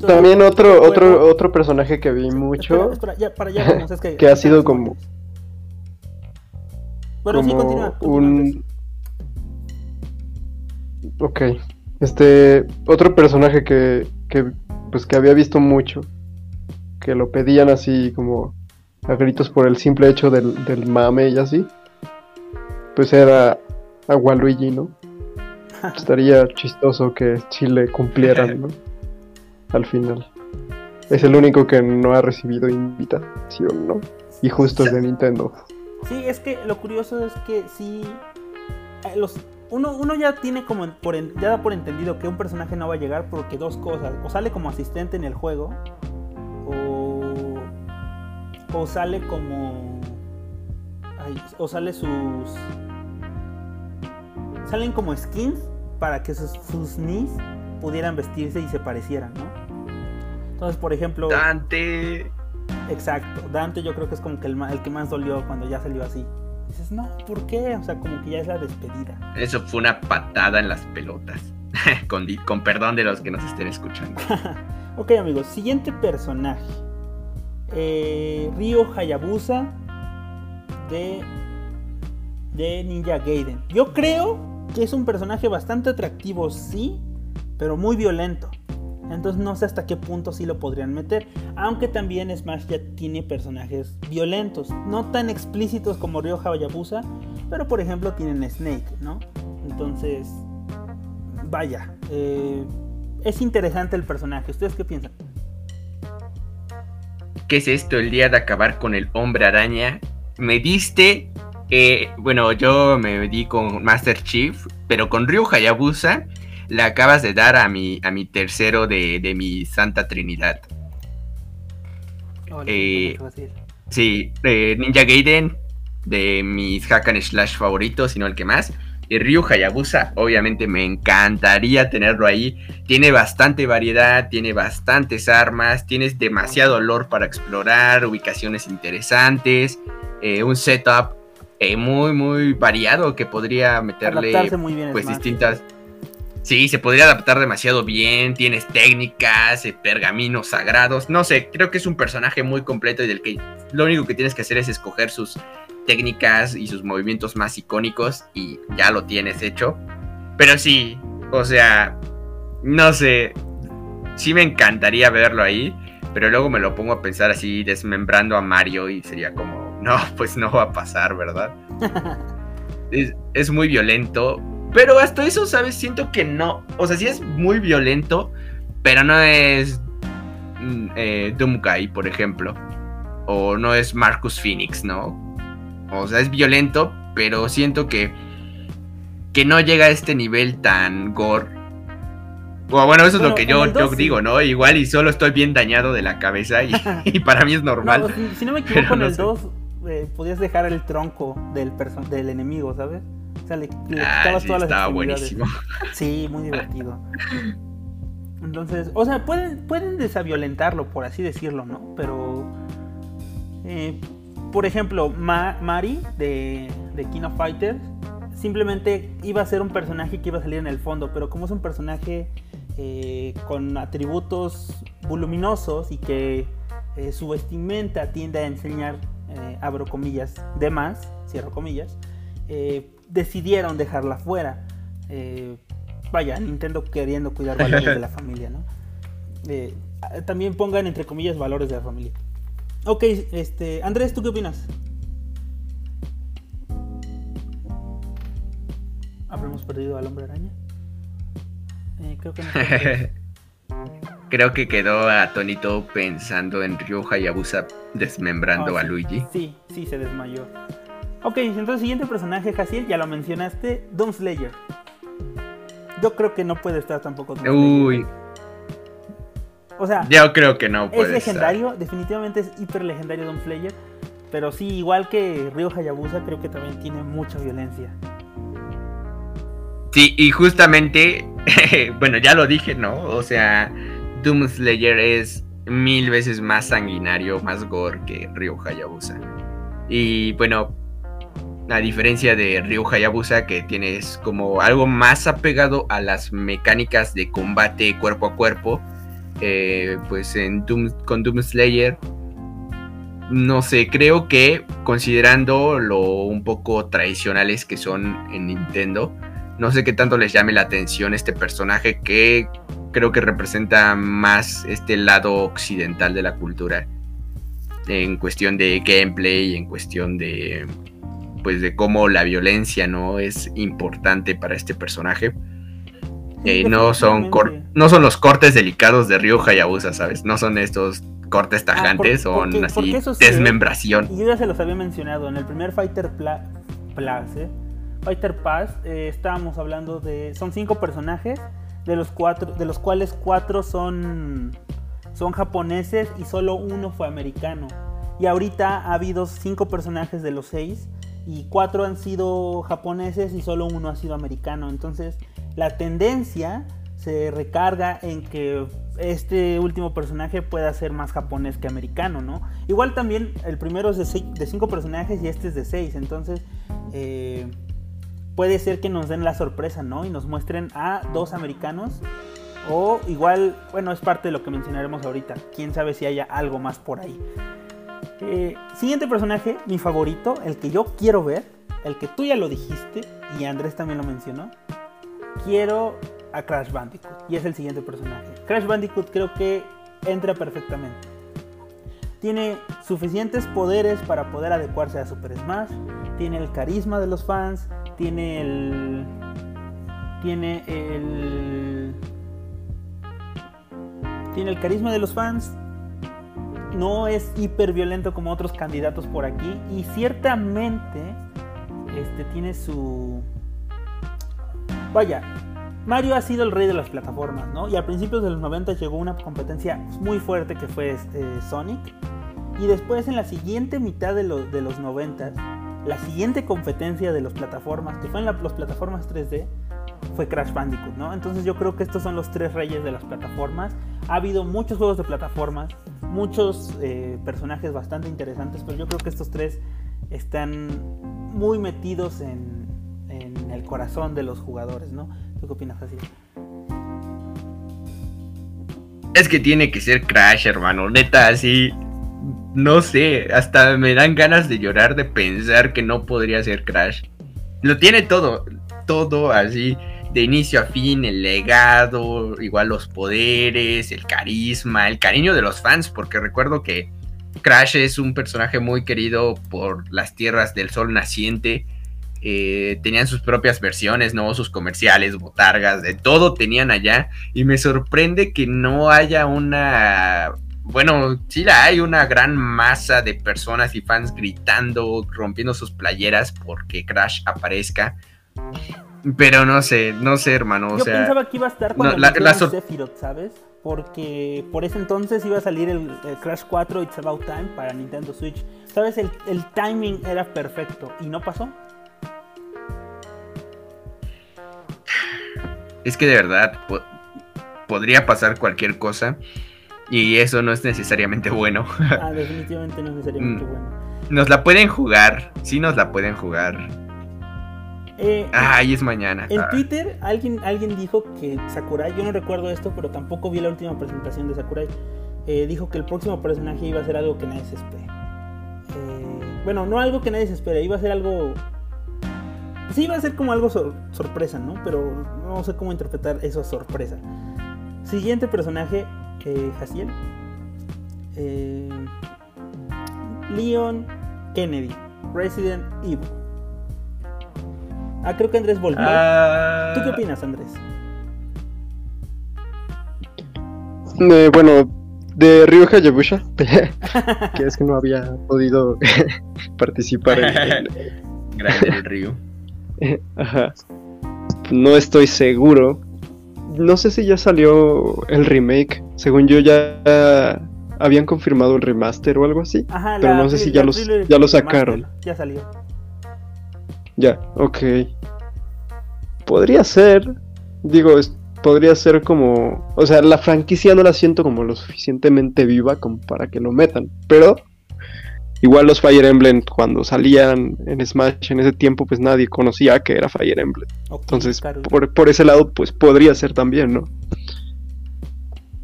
[SPEAKER 3] También otro, otro, otro personaje que vi mucho,
[SPEAKER 1] Espera, espera, ya, para allá vamos, es que,
[SPEAKER 3] que ha sido como,
[SPEAKER 1] Bueno, sí,
[SPEAKER 3] como
[SPEAKER 1] continúa. continúa,
[SPEAKER 3] un... Ok, este, otro personaje que, que, pues que había visto mucho, que lo pedían así como a gritos por el simple hecho del, del mame y así, pues era a Waluigi, ¿no? [laughs] Estaría chistoso que sí le cumplieran, ¿no? Al final. Es el único que no ha recibido invitación, ¿no? Y justo es de Nintendo.
[SPEAKER 1] Sí, es que lo curioso es que sí. eh, Los, uno, uno ya tiene como por ya da por entendido que un personaje no va a llegar porque dos cosas. O sale como asistente en el juego. O. O sale como. ay, o sale sus. Salen como skins para que sus, sus Nis pudieran vestirse y se parecieran, ¿no? Entonces, por ejemplo.
[SPEAKER 2] Dante.
[SPEAKER 1] Exacto, Dante yo creo que es como que el, que más dolió cuando ya salió así. Dices, no, ¿por qué? O sea, como que ya es la despedida.
[SPEAKER 2] Eso fue una patada en las pelotas. [laughs] con, con perdón de los que nos estén escuchando. [laughs]
[SPEAKER 1] Ok, amigos, siguiente personaje. Eh, Ryo Hayabusa de, de Ninja Gaiden. Yo creo que es un personaje bastante atractivo, sí, pero muy violento. Entonces no sé hasta qué punto sí lo podrían meter. Aunque también Smash ya tiene personajes violentos. No tan explícitos como Ryo Hayabusa. Pero por ejemplo tienen Snake, ¿no? Entonces, vaya. eh, es interesante el personaje. ¿Ustedes qué piensan?
[SPEAKER 2] ¿Qué es esto? El día de acabar con el hombre araña. Me diste. eh, bueno, yo me di con Master Chief, pero con Ryu Hayabusa le acabas de dar a mi, a mi tercero de, de mi Santa Trinidad.
[SPEAKER 1] Hola,
[SPEAKER 2] Eh. Sí, eh, Ninja Gaiden, de mis hack and slash favoritos, sino el que más. Y Ryu Hayabusa, obviamente me encantaría tenerlo ahí. Tiene bastante variedad, tiene bastantes armas, tienes demasiado lore para explorar, ubicaciones interesantes, eh, un setup eh, muy, muy variado que podría meterle
[SPEAKER 1] muy bien
[SPEAKER 2] pues
[SPEAKER 1] Smash.
[SPEAKER 2] distintas. Sí, se podría adaptar demasiado bien. Tienes técnicas, eh, pergaminos sagrados. No sé, creo que es un personaje muy completo y del que lo único que tienes que hacer es escoger sus técnicas y sus movimientos más icónicos y ya lo tienes hecho. Pero sí, o sea, no sé. Sí me encantaría verlo ahí, pero luego me lo pongo a pensar así, desmembrando a Mario y sería como, no, pues no va a pasar, ¿verdad? [laughs] es, es muy violento. Pero hasta eso, ¿sabes? Siento que no. O sea, sí es muy violento, pero no es mm, eh, Doomguy, por ejemplo. O no es Marcus Phoenix, ¿no? O sea, es violento, pero siento que, que no llega a este nivel tan gore. O bueno, eso es lo que yo, yo digo, ¿no? Igual y solo estoy bien dañado de la cabeza y, [laughs] [laughs] y para mí es normal.
[SPEAKER 1] No, si, si no me [laughs] equivoco, en
[SPEAKER 2] no
[SPEAKER 1] el
[SPEAKER 2] sé.
[SPEAKER 1] 2 eh, podías dejar el tronco del, del enemigo, ¿sabes? O sea, le, le
[SPEAKER 2] Ah,
[SPEAKER 1] quitabas
[SPEAKER 2] sí,
[SPEAKER 1] todas las
[SPEAKER 2] estaba buenísimo. [laughs]
[SPEAKER 1] Sí, muy divertido. Entonces, o sea, pueden, pueden desaviolentarlo, por así decirlo, ¿no? Pero, eh, por ejemplo, Ma- Mari de, de King of Fighters simplemente iba a ser un personaje que iba a salir en el fondo, pero como es un personaje eh, con atributos voluminosos y que eh, su vestimenta tiende a enseñar, eh, abro comillas, de más, cierro comillas, eh, decidieron dejarla fuera. Eh, vaya, Nintendo queriendo cuidar valores de la [laughs] familia, ¿no? Eh, también pongan entre comillas valores de la familia. Ok, este, Andrés, ¿tú qué opinas? ¿Habremos perdido al hombre araña? Eh, creo que no. [laughs]
[SPEAKER 2] Creo que quedó atónito pensando en Ryu Hayabusa desmembrando
[SPEAKER 1] Ah,
[SPEAKER 2] a. Luigi.
[SPEAKER 1] Sí, sí, se desmayó. Ok, entonces siguiente personaje, Jaciel, ya lo mencionaste, Doom Slayer. Yo creo que no puede estar tampoco
[SPEAKER 2] Uy.
[SPEAKER 1] O sea,
[SPEAKER 2] yo creo que no
[SPEAKER 1] es
[SPEAKER 2] puede estar.
[SPEAKER 1] legendario, definitivamente es hiper legendario Doom Slayer. Pero sí, igual que Ryo Hayabusa, creo que también tiene mucha violencia.
[SPEAKER 2] Sí, y justamente, [laughs] bueno, ya lo dije, ¿no? O sea, Doom Slayer es mil veces más sanguinario, más gore que Ryu Hayabusa. Y bueno, a diferencia de Ryu Hayabusa, que tienes como algo más apegado a las mecánicas de combate cuerpo a cuerpo, eh, pues en Doom, con Doom Slayer, no sé, creo que considerando lo un poco tradicionales que son en Nintendo, no sé qué tanto les llame la atención este personaje que creo que representa más este lado occidental de la cultura en cuestión de gameplay, en cuestión de pues de cómo la violencia no es importante para este personaje. Eh, no son cor- no son los cortes delicados de Ryu Hayabusa, ¿sabes? No son estos cortes tajantes,
[SPEAKER 1] Ah, por-
[SPEAKER 2] son así
[SPEAKER 1] sí, ¿eh?
[SPEAKER 2] desmembración.
[SPEAKER 1] Y yo ya se los había mencionado, en el primer Fighter Pla- Plus, ¿eh? Fighter Pass, eh, estábamos hablando de... Son cinco personajes, de los, cuatro, de los cuales cuatro son, son japoneses y solo uno fue americano. Y ahorita ha habido cinco personajes de los seis y cuatro han sido japoneses y solo uno ha sido americano. Entonces la tendencia se recarga en que este último personaje pueda ser más japonés que americano, ¿no? Igual también el primero es de, seis- de cinco personajes y este es de seis, entonces eh, puede ser que nos den la sorpresa, ¿no? Y nos muestren a dos americanos o igual, bueno, es parte de lo que mencionaremos ahorita. Quién sabe si haya algo más por ahí. Eh, siguiente personaje, mi favorito, el que yo quiero ver, el que tú ya lo dijiste y Andrés también lo mencionó. Quiero a Crash Bandicoot y es el siguiente personaje. Crash Bandicoot creo que entra perfectamente. Tiene suficientes poderes para poder adecuarse a Super Smash. Tiene el carisma de los fans. Tiene el. Tiene el. Tiene el carisma de los fans. No es hiper violento como otros candidatos por aquí. Y ciertamente. Este tiene su. Vaya, Mario ha sido el rey de las plataformas, ¿no? Y a principios de los 90 llegó una competencia muy fuerte que fue este, Sonic. Y después en la siguiente mitad de, los de los 90, la siguiente competencia de las plataformas, que fue en las plataformas 3D, fue Crash Bandicoot, ¿no? Entonces yo creo que estos son los tres reyes de las plataformas. Ha habido muchos juegos de plataformas, muchos eh, personajes bastante interesantes, pero yo creo que estos tres están muy metidos en, en el corazón de los jugadores, ¿no? ¿Tú qué opinas, así?
[SPEAKER 2] Es que tiene que ser Crash, hermano. Neta, así. No sé, hasta me dan ganas de llorar de pensar que no podría ser Crash. Lo tiene todo, todo así, de inicio a fin, el legado, igual los poderes, el carisma, el cariño de los fans, porque recuerdo que Crash es un personaje muy querido por las tierras del sol naciente. Eh, tenían sus propias versiones, ¿no? Sus comerciales, botargas, de todo tenían allá. Y me sorprende que no haya una. Bueno, sí la hay, una gran masa de personas y fans gritando, rompiendo sus playeras porque Crash aparezca. Pero no sé, no sé, hermano. O
[SPEAKER 1] Yo
[SPEAKER 2] sea,
[SPEAKER 1] pensaba que iba a estar cuando
[SPEAKER 2] no, la- la sor-
[SPEAKER 1] Sephiroth, ¿sabes? Porque por ese entonces iba a salir el, el Crash 4 It's About Time para Nintendo Switch. ¿Sabes? El, el timing era perfecto y no pasó.
[SPEAKER 2] es que de verdad po- podría pasar cualquier cosa. Y eso no es necesariamente bueno.
[SPEAKER 1] Ah, definitivamente no es necesariamente
[SPEAKER 2] Mm.
[SPEAKER 1] bueno.
[SPEAKER 2] Nos la pueden jugar, sí nos la pueden jugar.
[SPEAKER 1] Eh,
[SPEAKER 2] Ay, es mañana.
[SPEAKER 1] En
[SPEAKER 2] Ah.
[SPEAKER 1] Twitter alguien, alguien dijo que Sakurai, yo no recuerdo esto, pero tampoco vi la última presentación de Sakurai, eh, dijo que el próximo personaje iba a ser algo que nadie se espere. Eh, bueno, no algo que nadie se espere, iba a ser algo... Sí, iba a ser como algo sor- sorpresa, ¿no? Pero no sé cómo interpretar eso sorpresa. Siguiente personaje, eh, Jaciel. Leon Kennedy, Resident Evil. Ah, creo que Andrés volvió.
[SPEAKER 2] Ah,
[SPEAKER 1] ¿Tú qué opinas, Andrés?
[SPEAKER 3] Eh, bueno, de Ryu Hayabusa, [laughs] que es que no había podido [laughs] participar en,
[SPEAKER 2] Grande el [laughs] río.
[SPEAKER 3] Ajá. No estoy seguro. No sé si ya salió el remake. Según yo ya habían confirmado el remaster o algo así.
[SPEAKER 1] Ajá,
[SPEAKER 3] Pero
[SPEAKER 1] la
[SPEAKER 3] no sé si ya los- ya lo sacaron.
[SPEAKER 1] Ya salió.
[SPEAKER 3] Ya, ok. Podría ser. Digo, es- podría ser como. O sea, la franquicia no la siento como lo suficientemente viva como para que lo metan. Pero. Igual los Fire Emblem cuando salían en Smash en ese tiempo pues nadie conocía que era Fire Emblem. Entonces, por, por ese lado, pues podría ser también, ¿no?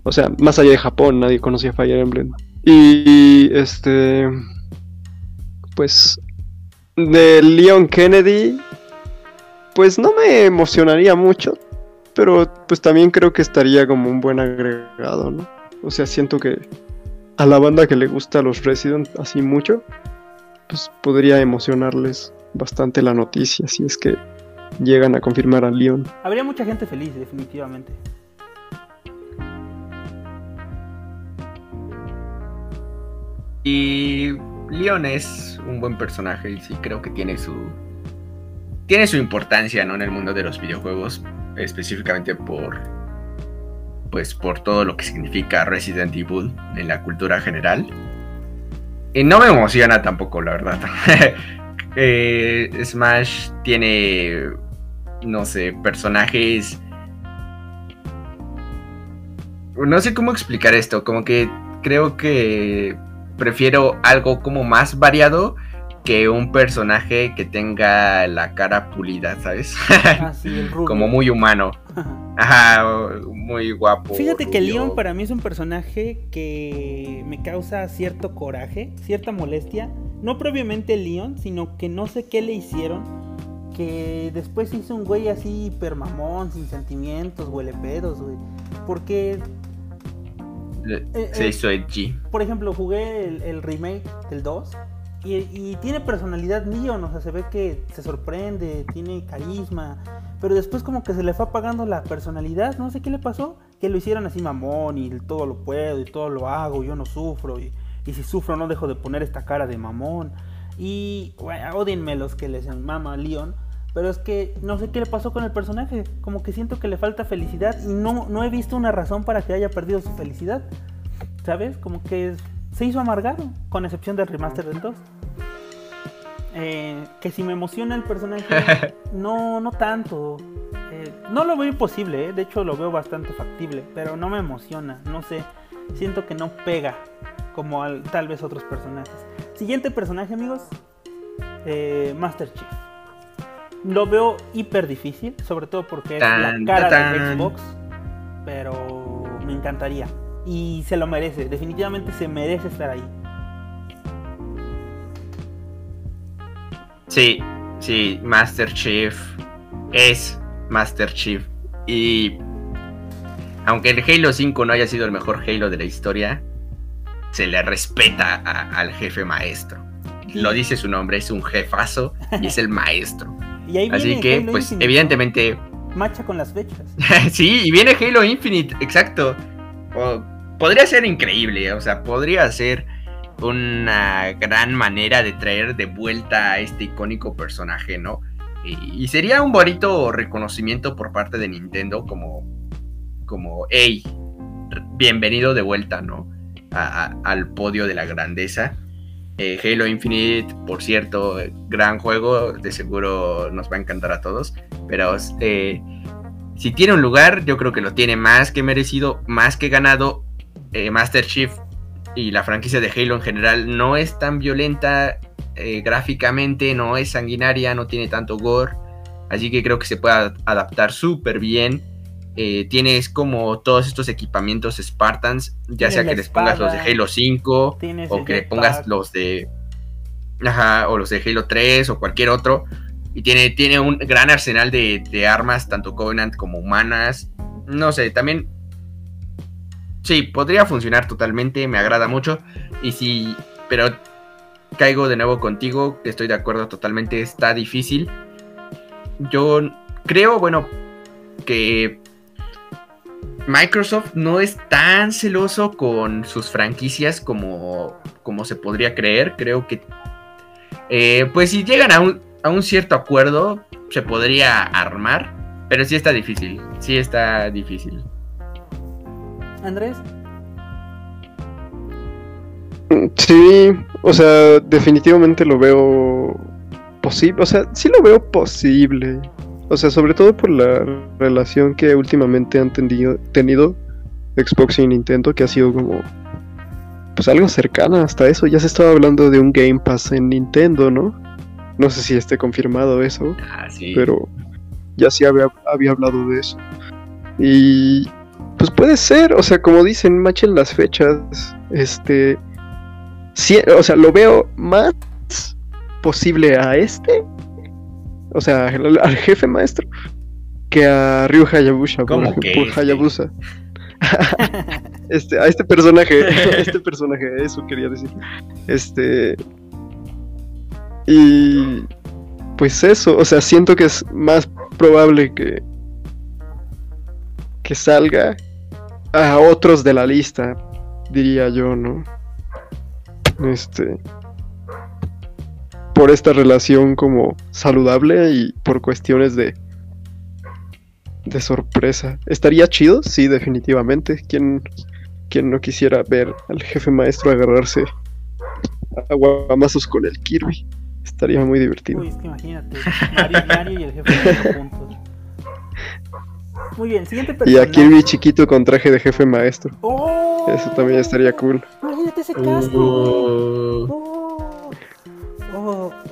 [SPEAKER 3] O sea, más allá de Japón, nadie conocía Fire Emblem. Y este. Pues. De Leon Kennedy. Pues no me emocionaría mucho. Pero pues también creo que estaría como un buen agregado, ¿no? O sea, siento que a la banda que le gusta a los Resident así mucho, pues podría emocionarles bastante la noticia si es que llegan a confirmar a Leon.
[SPEAKER 1] Habría mucha gente feliz, definitivamente.
[SPEAKER 2] y Leon es un buen personaje y sí creo que tiene su tiene su importancia ¿no? en el mundo de los videojuegos, específicamente por pues por todo lo que significa Resident Evil en la cultura general. Y no me emociona tampoco, la verdad. [laughs] Eh, Smash tiene, no sé, personajes... No sé cómo explicar esto, como que creo que prefiero algo como más variado que un personaje que tenga la cara pulida, ¿sabes? [laughs]
[SPEAKER 1] Ah, sí, el rubio.
[SPEAKER 2] como muy humano. [laughs] Ajá, muy guapo.
[SPEAKER 1] Fíjate que. Leon para mí es un personaje que me causa cierto coraje, cierta molestia. No propiamente Leon, sino que no sé qué le hicieron. Que después hizo un güey así hiper mamón, sin sentimientos, huele pedos, güey. Porque,
[SPEAKER 2] Le-
[SPEAKER 1] eh,
[SPEAKER 2] Se
[SPEAKER 1] eh.
[SPEAKER 2] hizo edgy.
[SPEAKER 1] por ejemplo, jugué el, el remake del 2. Y, y tiene personalidad Leon, o sea, se ve que se sorprende, tiene carisma. Pero después como que se le fue apagando la personalidad, no sé qué le pasó. Que lo hicieron así mamón y todo lo puedo y todo lo hago, yo no sufro. Y, y si sufro no dejo de poner esta cara de mamón. Y bueno, odienme los que les mama Leon. Pero es que no sé qué le pasó con el personaje. Como que siento que le falta felicidad y no, no he visto una razón para que haya perdido su felicidad. ¿Sabes? Como que se hizo amargado, con excepción del remaster del 2. Eh, que si me emociona el personaje, [laughs] no, no tanto. Eh, no lo veo imposible, eh, de hecho lo veo bastante factible, pero no me emociona, no sé. Siento que no pega como al- tal vez otros personajes. Siguiente personaje, amigos: eh, Master Chief. Lo veo hiper difícil, sobre todo porque es la
[SPEAKER 2] Tan,
[SPEAKER 1] cara
[SPEAKER 2] tan,
[SPEAKER 1] de
[SPEAKER 2] tan.
[SPEAKER 1] Xbox, pero me encantaría. Y se lo merece, definitivamente se merece estar ahí.
[SPEAKER 2] Sí, sí, Master Chief es Master Chief. Y aunque el Halo 5 no haya sido el mejor Halo de la historia, se le respeta a- al jefe maestro. Lo dice su nombre, es un jefazo y es el maestro.
[SPEAKER 1] Y ahí
[SPEAKER 2] Así
[SPEAKER 1] viene
[SPEAKER 2] que,
[SPEAKER 1] Halo
[SPEAKER 2] pues,
[SPEAKER 1] Infinite, ¿no?
[SPEAKER 2] evidentemente,
[SPEAKER 1] Macha con las fechas. [laughs]
[SPEAKER 2] sí, y viene Halo Infinite, exacto. O- podría ser increíble, o sea, podría ser una gran manera de traer de vuelta a este icónico personaje, ¿no? Y, y sería un bonito reconocimiento por parte de Nintendo como, como, hey, bienvenido de vuelta, ¿no? A- a- al podio de la grandeza. Eh, Halo Infinite, por cierto, gran juego, de seguro nos va a encantar a todos, pero eh, si tiene un lugar, yo creo que lo tiene más que merecido, más que ganado. Eh, Master Chief y la franquicia de Halo en general no es tan violenta eh, gráficamente, no es sanguinaria, no tiene tanto gore. Así que creo que se puede ad- adaptar súper bien. Eh, tienes como todos estos equipamientos Spartans, ya sea que les pongas los de Halo 5
[SPEAKER 1] Tienes
[SPEAKER 2] o que le pongas los de. Ajá, o los de Halo 3 o cualquier otro. Y tiene, tiene un gran arsenal de, de armas, tanto Covenant como humanas. No sé, también. Sí, podría funcionar totalmente, me agrada mucho. Y sí, pero caigo de nuevo contigo, estoy de acuerdo totalmente, está difícil. Yo creo, bueno, que Microsoft no es tan celoso con sus franquicias como, como se podría creer. Creo que, eh, pues si llegan a un, a un cierto acuerdo, se podría armar. Pero sí está difícil, sí está difícil.
[SPEAKER 1] Andrés,
[SPEAKER 3] Sí, o sea, definitivamente lo veo posible, o sea, sí lo veo posible. O sea, sobre todo por la relación que últimamente han tendido- tenido Xbox y Nintendo, que ha sido como pues algo cercana hasta eso. Ya se estaba hablando de un Game Pass en Nintendo, ¿no? No sé si esté confirmado eso
[SPEAKER 2] Ah, sí.
[SPEAKER 3] pero ya sí había, había hablado de eso. Y pues puede ser, o sea, como dicen, machen las fechas, este, sí, o sea, lo veo más posible a este, o sea, al, al jefe maestro, que a Ryu Hayabusa, por,
[SPEAKER 2] ¿Cómo que
[SPEAKER 3] por
[SPEAKER 2] este?
[SPEAKER 3] Hayabusa. [laughs] este, a este personaje, a [laughs] este personaje, eso quería decir. Este. Y. Pues eso, o sea, siento que es más probable que. que salga a otros de la lista, diría yo, ¿no? Este. Por esta relación como saludable y por cuestiones de. de sorpresa. ¿Estaría chido? Sí, definitivamente. ¿Quién, quién no quisiera ver al jefe maestro agarrarse a guamazos con el Kirby? Estaría muy divertido.
[SPEAKER 1] Uy, es que imagínate, Mario, Mario y el jefe maestro [laughs] juntos. Muy bien, siguiente
[SPEAKER 3] Y
[SPEAKER 1] personaje.
[SPEAKER 3] a Kirby chiquito con traje de jefe maestro.
[SPEAKER 1] ¡Oh!
[SPEAKER 3] Eso también estaría cool.
[SPEAKER 1] Imagínate ese casco.
[SPEAKER 2] Uh,
[SPEAKER 1] Oh, oh,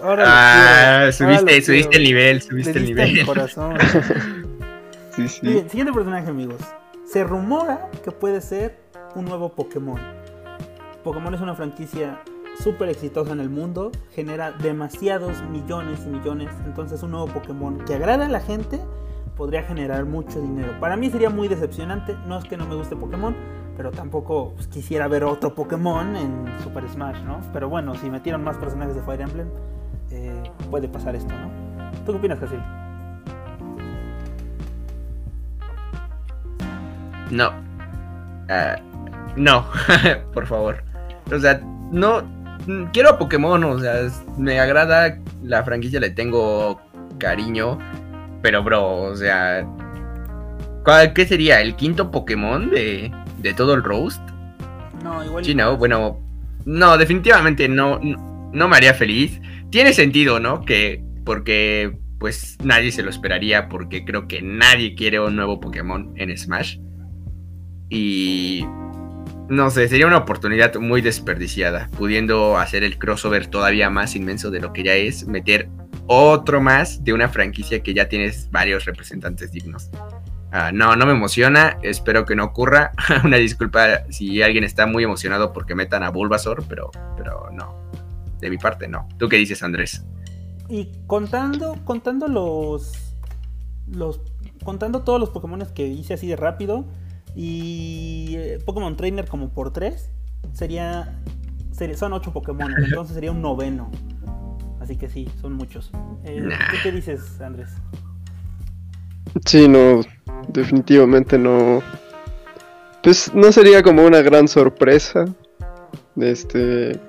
[SPEAKER 1] ahora
[SPEAKER 2] ah,
[SPEAKER 1] quiero, ahora
[SPEAKER 2] subiste, subiste el nivel, subiste el nivel.
[SPEAKER 1] corazón. [laughs]
[SPEAKER 3] Sí, sí.
[SPEAKER 1] bien, siguiente personaje, amigos. Se rumora que puede ser un nuevo Pokémon. Pokémon es una franquicia súper exitosa en el mundo, genera demasiados millones y millones. Entonces, un nuevo Pokémon que agrada a la gente podría generar mucho dinero. Para mí sería muy decepcionante. No es que no me guste Pokémon, pero tampoco pues, quisiera ver otro Pokémon en Super Smash, ¿no? Pero bueno, si metieron más personajes de Fire Emblem, eh, puede pasar esto, ¿no? ¿Tú qué opinas, Casil?
[SPEAKER 2] No. Ah, no, [laughs] por favor. O sea, no. mm, Quiero a Pokémon, o sea, es- me agrada la franquicia, le tengo cariño. Pero, bro, o sea. ¿cuál- ¿Qué sería? ¿El quinto Pokémon de, de todo el roast?
[SPEAKER 1] No, igual.
[SPEAKER 2] Sí, no, bueno. No, definitivamente no, no, no me haría feliz. Tiene sentido, ¿no? Que. Porque. Pues nadie se lo esperaría. Porque creo que nadie quiere un nuevo Pokémon en Smash. Y. No sé, sería una oportunidad muy desperdiciada. Pudiendo hacer el crossover todavía más inmenso de lo que ya es. Meter otro más de una franquicia que ya tienes varios representantes dignos. Ah, no, no me emociona. Espero que no ocurra. [laughs] Una disculpa si alguien está muy emocionado porque metan a Bulbasaur, pero, pero no. De mi parte, no. ¿Tú qué dices, Andrés?
[SPEAKER 1] Y contando, contando los, los, contando todos los Pokémon que hice así de rápido y eh, Pokémon Trainer como por tres, sería, sería- son ocho Pokémon, [laughs] entonces sería un noveno. Así que sí, son muchos. Eh,
[SPEAKER 2] Nah.
[SPEAKER 1] ¿Tú qué dices, Andrés?
[SPEAKER 3] Sí, no, definitivamente no. Pues no sería como una gran sorpresa. Este.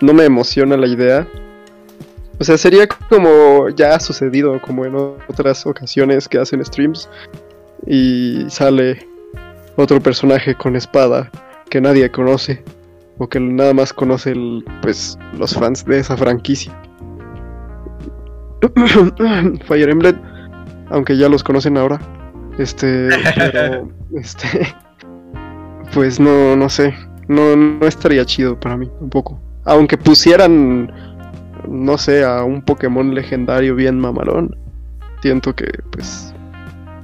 [SPEAKER 3] No me emociona la idea. O sea, sería como ya ha sucedido, como en otras ocasiones que hacen streams. Y sale otro personaje con espada que nadie conoce. O que nada más conoce el, pues, los fans de esa franquicia. [coughs] Fire Emblem aunque ya los conocen ahora. Este, pero, [laughs] este, pues no, no sé, no, no estaría chido para mí tampoco. Aunque pusieran, no sé, a un Pokémon legendario bien mamalón, siento que, pues,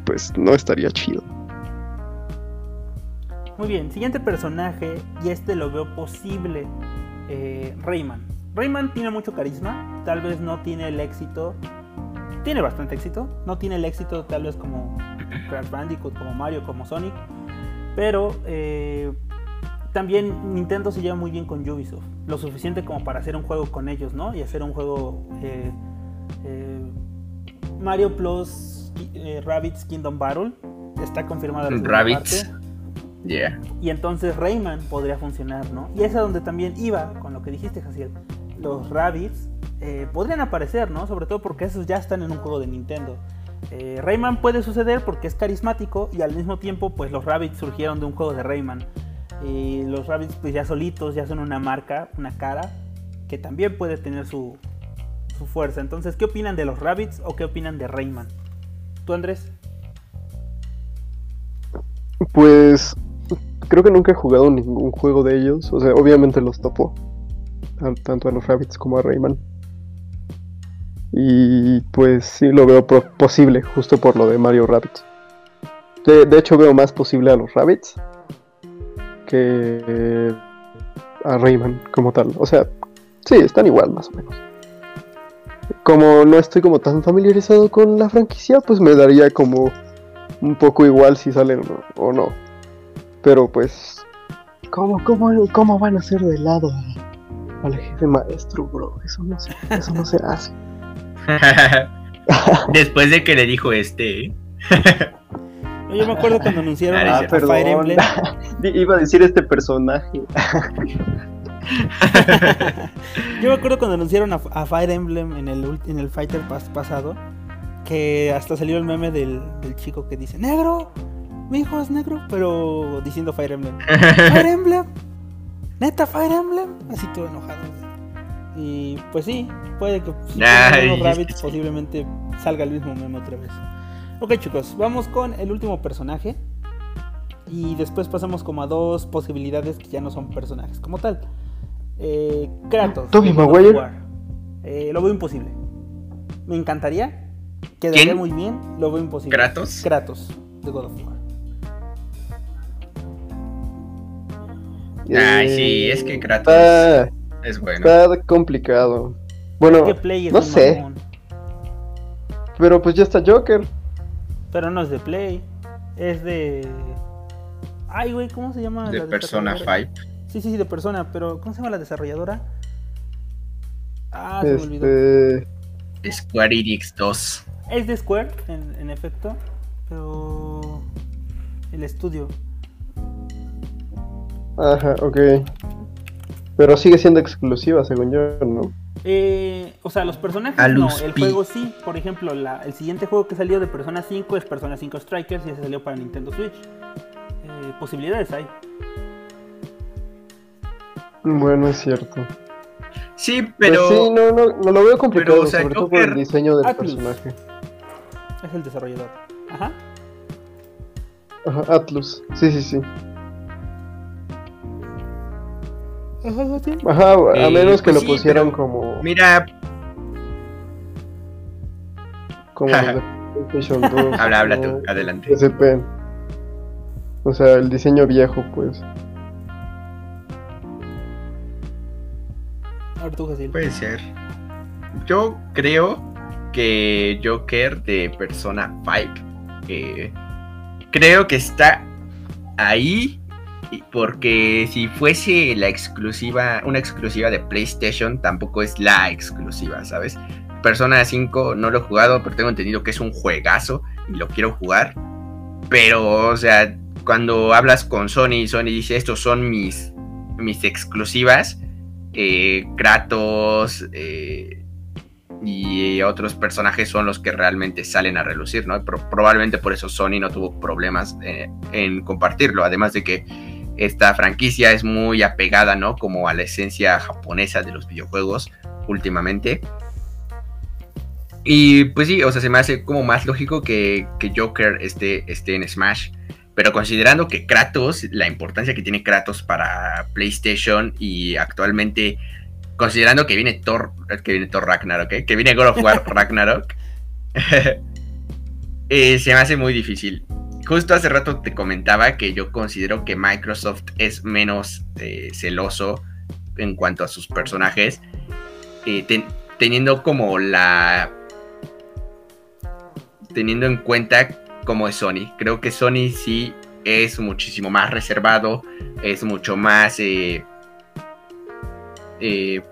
[SPEAKER 3] pues no estaría chido.
[SPEAKER 1] Muy bien, siguiente personaje, y este lo veo posible, eh, Rayman. Rayman tiene mucho carisma, tal vez no tiene el éxito, tiene bastante éxito, no tiene el éxito tal vez como Crash Bandicoot, como Mario, como Sonic, pero eh, también Nintendo se lleva muy bien con Ubisoft, lo suficiente como para hacer un juego con ellos, ¿no? Y hacer un juego eh, eh, Mario Plus eh, Rabbids Kingdom Battle, está confirmada parte.
[SPEAKER 2] Yeah.
[SPEAKER 1] Y entonces Rayman podría funcionar, ¿no? Y es a donde también iba con lo que dijiste, Jaciel. Los Rabbids eh, podrían aparecer, ¿no? Sobre todo porque esos ya están en un juego de Nintendo. Rayman puede suceder porque es carismático y al mismo tiempo, pues los Rabbids surgieron de un juego de Rayman. Los Rabbids, pues ya solitos, ya son una marca, una cara, que también puede tener su, su fuerza. Entonces, ¿qué opinan de los Rabbids o qué opinan de Rayman? ¿Tú, Andrés?
[SPEAKER 3] Pues creo que nunca he jugado ningún juego de ellos, o sea, obviamente los topo, tan- tanto a los Rabbits como a Rayman. Y pues sí lo veo posible, justo por lo de Mario Rabbits. De, de hecho veo más posible a los Rabbits que eh, a Rayman como tal. O sea, sí, están igual más o menos. Como no estoy como tan familiarizado con la franquicia, pues me daría como un poco igual si salen o, no. Pero pues, ¿cómo, cómo, cómo van a hacer de lado al jefe maestro, bro? Eso no se, eso no se hace. [laughs]
[SPEAKER 2] Después de que le dijo este. [laughs] ¿eh?
[SPEAKER 1] No, Yo me acuerdo cuando anunciaron
[SPEAKER 2] Ah,
[SPEAKER 1] a,
[SPEAKER 2] perdón.
[SPEAKER 1] Fire Emblem. [laughs]
[SPEAKER 3] Iba a decir este personaje. [laughs]
[SPEAKER 1] Yo me acuerdo cuando anunciaron a, a Fire Emblem en el, en el Fighter Pass pasado, que hasta salió el meme del, del chico que dice, negro, mi hijo es negro, pero diciendo Fire Emblem. [laughs] Fire Emblem, neta Fire Emblem, así todo enojado. Y pues sí, puede que si rabbits
[SPEAKER 2] que sí.
[SPEAKER 1] posiblemente salga el mismo meme otra vez. Ok chicos, vamos con el último personaje. Y después pasamos como a dos posibilidades que ya no son personajes como tal. Eh, Kratos. Of
[SPEAKER 3] Maguire.
[SPEAKER 1] Eh, lo veo imposible. Me encantaría. Quedaría
[SPEAKER 2] ¿Quién?
[SPEAKER 1] muy bien. Lo veo imposible.
[SPEAKER 2] ¿Kratos?
[SPEAKER 1] Kratos de God of War.
[SPEAKER 2] Ay,
[SPEAKER 3] Eh,
[SPEAKER 2] sí, es que Kratos
[SPEAKER 3] Está,
[SPEAKER 2] es bueno.
[SPEAKER 3] está complicado. Bueno,
[SPEAKER 1] ¿Qué play es
[SPEAKER 3] no sé,
[SPEAKER 1] mamón?
[SPEAKER 3] pero pues ya está Joker.
[SPEAKER 1] Pero no es de Play. Es de. Ay, güey, ¿cómo se llama?
[SPEAKER 2] De
[SPEAKER 1] la
[SPEAKER 2] Persona
[SPEAKER 1] desarrolladora?
[SPEAKER 2] 5.
[SPEAKER 1] Sí, sí, sí, de Persona. Pero, ¿cómo se llama la desarrolladora? Ah, se me olvidó.
[SPEAKER 3] Este,
[SPEAKER 2] Square Enix 2.
[SPEAKER 1] Es de Square, en, en efecto. Pero. El estudio.
[SPEAKER 3] ajá, ok. Pero sigue siendo exclusiva, según yo, ¿no?
[SPEAKER 1] Eh, o sea, los personajes
[SPEAKER 2] A
[SPEAKER 1] no, el juego sí. Por ejemplo, la- el siguiente juego que salió de Persona 5 es Persona 5 Strikers y ese salió para Nintendo Switch. Eh, posibilidades hay.
[SPEAKER 3] Bueno, es cierto.
[SPEAKER 2] Sí, pero.
[SPEAKER 3] Pues sí, no, no, no lo veo complicado,
[SPEAKER 2] pero, o sea,
[SPEAKER 3] sobre todo por el diseño del
[SPEAKER 1] Atlus.
[SPEAKER 3] personaje.
[SPEAKER 1] Es el desarrollador. Ajá.
[SPEAKER 3] Ajá, Atlus. Sí, sí, sí.
[SPEAKER 1] Ajá, sí.
[SPEAKER 3] Ajá, a
[SPEAKER 2] Eh,
[SPEAKER 3] menos que
[SPEAKER 2] pues
[SPEAKER 3] lo
[SPEAKER 2] sí,
[SPEAKER 3] pusieran
[SPEAKER 2] pero-
[SPEAKER 3] como,
[SPEAKER 2] Mira,
[SPEAKER 3] como [laughs] PlayStation [laughs] 2.
[SPEAKER 2] habla, habla tú, adelante.
[SPEAKER 3] PSP. O sea, el diseño viejo, pues.
[SPEAKER 2] Puede ser. Yo creo que Joker de Persona 5 eh, creo que está ahí porque si fuese la exclusiva, una exclusiva de PlayStation, tampoco es la exclusiva, ¿sabes? Persona 5 no lo he jugado, pero tengo entendido que es un juegazo y lo quiero jugar. Pero, o sea, cuando hablas con Sony, Sony dice, estos son mis, mis exclusivas. eh, Kratos eh, y otros personajes son los que realmente salen a relucir, ¿no? Pro- probablemente por eso Sony no tuvo problemas eh, en compartirlo, además de que esta franquicia es muy apegada, ¿no? Como a la esencia japonesa de los videojuegos últimamente. Y pues sí, o sea, se me hace como más lógico que, que Joker esté, esté en Smash. Pero considerando que Kratos, la importancia que tiene Kratos para PlayStation y actualmente, considerando que viene Thor, que viene Thor Ragnarok, ¿eh? que viene God of War [laughs] Ragnarok, [laughs] eh, se me hace muy difícil. Justo hace rato te comentaba que yo considero que Microsoft es menos eh, celoso en cuanto a sus personajes, eh, ten- teniendo como la... teniendo en cuenta como es Sony. Creo que Sony sí es muchísimo más reservado, es mucho más... eh,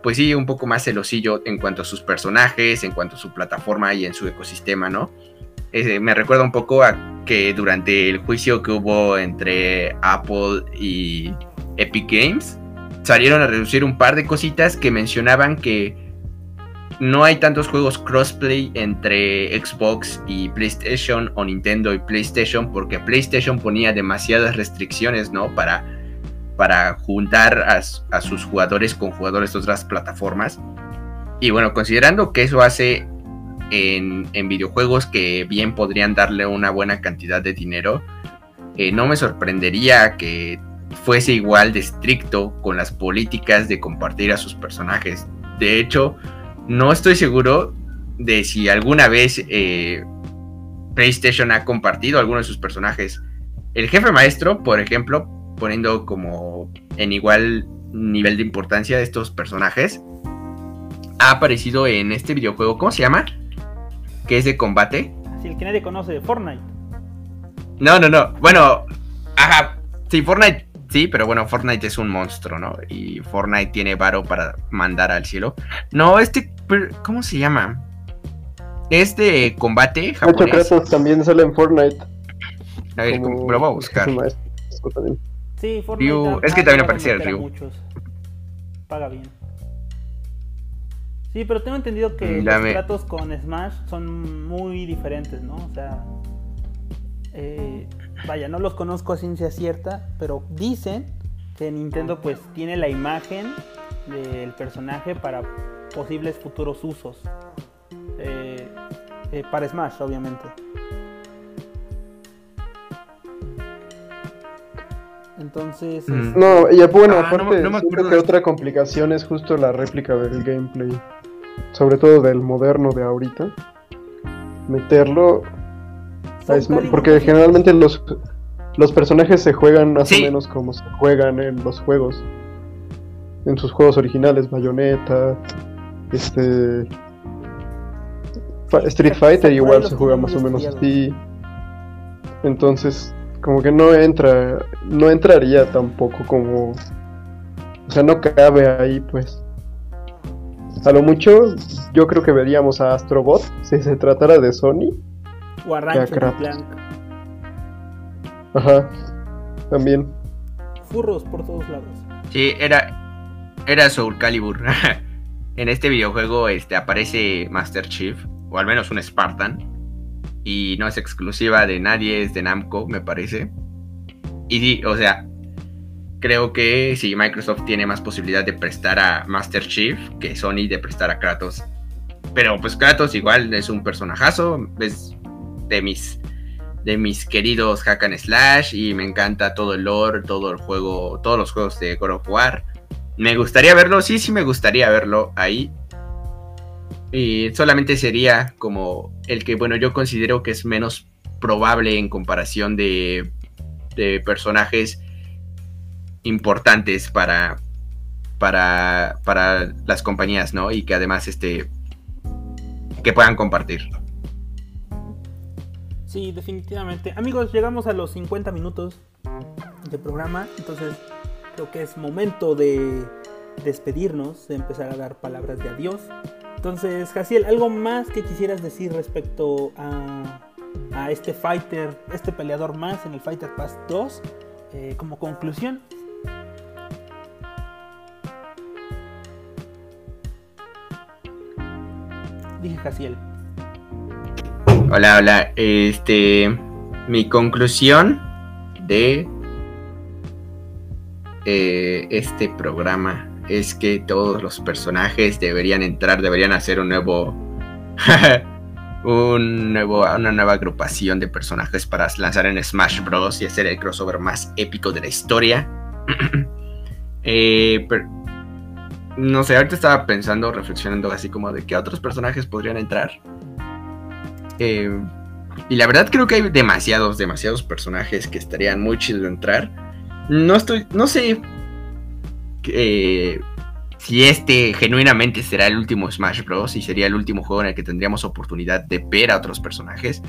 [SPEAKER 2] pues sí, un poco más celosillo en cuanto a sus personajes, en cuanto a su plataforma y en su ecosistema, ¿no? Eh, me recuerda un poco a que durante el juicio que hubo entre Apple y Epic Games, salieron a reducir un par de cositas que mencionaban que no hay tantos juegos crossplay entre Xbox y PlayStation o Nintendo y PlayStation porque PlayStation ponía demasiadas restricciones, ¿no? Para, para juntar a, a sus jugadores con jugadores de otras plataformas. Y bueno, considerando que eso hace en, videojuegos que bien podrían darle una buena cantidad de dinero, eh, no me sorprendería que fuese igual de estricto con las políticas de compartir a sus personajes. De hecho, no estoy seguro de si alguna vez eh, PlayStation ha compartido alguno de sus personajes. El jefe maestro, por ejemplo, poniendo como en igual nivel de importancia de estos personajes, ha aparecido en este videojuego, ¿cómo se llama? Que es de combate.
[SPEAKER 1] Si el que nadie conoce, Fortnite.
[SPEAKER 2] No, no, no. Bueno, ajá. Sí, Fortnite, sí, pero bueno, Fortnite es un monstruo, ¿no? Y Fortnite tiene varo para mandar al cielo. No, este, ¿cómo se llama? Es de combate
[SPEAKER 3] De
[SPEAKER 2] japonés.
[SPEAKER 3] Kratos también sale en Fortnite.
[SPEAKER 2] A ver,
[SPEAKER 3] como
[SPEAKER 2] lo voy a buscar.
[SPEAKER 1] Sí, Fortnite.
[SPEAKER 2] Ryu, es que también aparecía
[SPEAKER 1] a
[SPEAKER 2] Ryu.
[SPEAKER 1] paga bien. Sí, pero tengo entendido que
[SPEAKER 2] Mm,
[SPEAKER 1] los tratos con Smash son muy diferentes, ¿no? O sea, eh, vaya, no los conozco a ciencia cierta, pero dicen que Nintendo pues tiene la imagen del personaje para posibles futuros usos. Eh, eh, para Smash, obviamente. Entonces,
[SPEAKER 2] Mm.
[SPEAKER 1] este,
[SPEAKER 3] No, y bueno,
[SPEAKER 2] Ah, no me-
[SPEAKER 3] aparte,
[SPEAKER 2] no me
[SPEAKER 3] siento
[SPEAKER 2] acuerdo
[SPEAKER 3] que otra complicación es justo la réplica del gameplay. Sobre todo del moderno de ahorita. Meterlo a porque generalmente los, los personajes se juegan más
[SPEAKER 2] Sí.
[SPEAKER 3] o menos como se juegan en los juegos. En sus juegos originales, Bayonetta, este... Street Fighter igual se juega más o menos así. Entonces, como que no entra, no entraría tampoco como... O sea, no cabe ahí, pues. A lo mucho, yo creo que veríamos a Astrobot si se tratara de Sony.
[SPEAKER 1] o a Ratchet y
[SPEAKER 3] Kratos.
[SPEAKER 1] Clank.
[SPEAKER 3] Ajá, también.
[SPEAKER 1] Furros por todos lados.
[SPEAKER 2] Sí, era, era Soul Calibur. [laughs] en este videojuego este, aparece Master Chief, o al menos un Spartan. Y no es exclusiva de nadie, es de Namco, me parece. Y sí, o sea, creo que sí, Microsoft tiene más posibilidad de prestar a Master Chief que Sony de prestar a Kratos. Pero pues Kratos igual es un personajazo, es de mis de mis queridos hack and slash y me encanta todo el lore, todo el juego, todos los juegos de God of War. Me gustaría verlo, sí, sí me gustaría verlo ahí. Y solamente sería como el que, bueno, yo considero que es menos probable en comparación de, de personajes importantes para, para, para las compañías, ¿no? Y que además, este, que puedan compartir.
[SPEAKER 1] Sí, definitivamente. Amigos, llegamos a los 50 minutos de programa, entonces creo que es momento de despedirnos, de empezar a dar palabras de adiós. Entonces, Jaciel, ¿algo más que quisieras decir respecto a, a este fighter, este peleador más en el Fighter Pass 2? Eh, como conclusión. Dije Jaciel.
[SPEAKER 2] Hola, hola. Este, mi conclusión de eh, este programa es que todos los personajes deberían entrar, deberían hacer un nuevo, [laughs] un nuevo, una nueva agrupación de personajes para lanzar en Smash Bros y hacer el crossover más épico de la historia. [clears throat] Eh, pero- no sé, ahorita estaba pensando, reflexionando así como de qué otros personajes podrían entrar. Eh, y la verdad creo que hay demasiados, demasiados personajes que estarían muy chido entrar. No estoy, no sé eh, si este genuinamente será el último Smash Bros. y sería el último juego en el que tendríamos oportunidad de ver a otros personajes.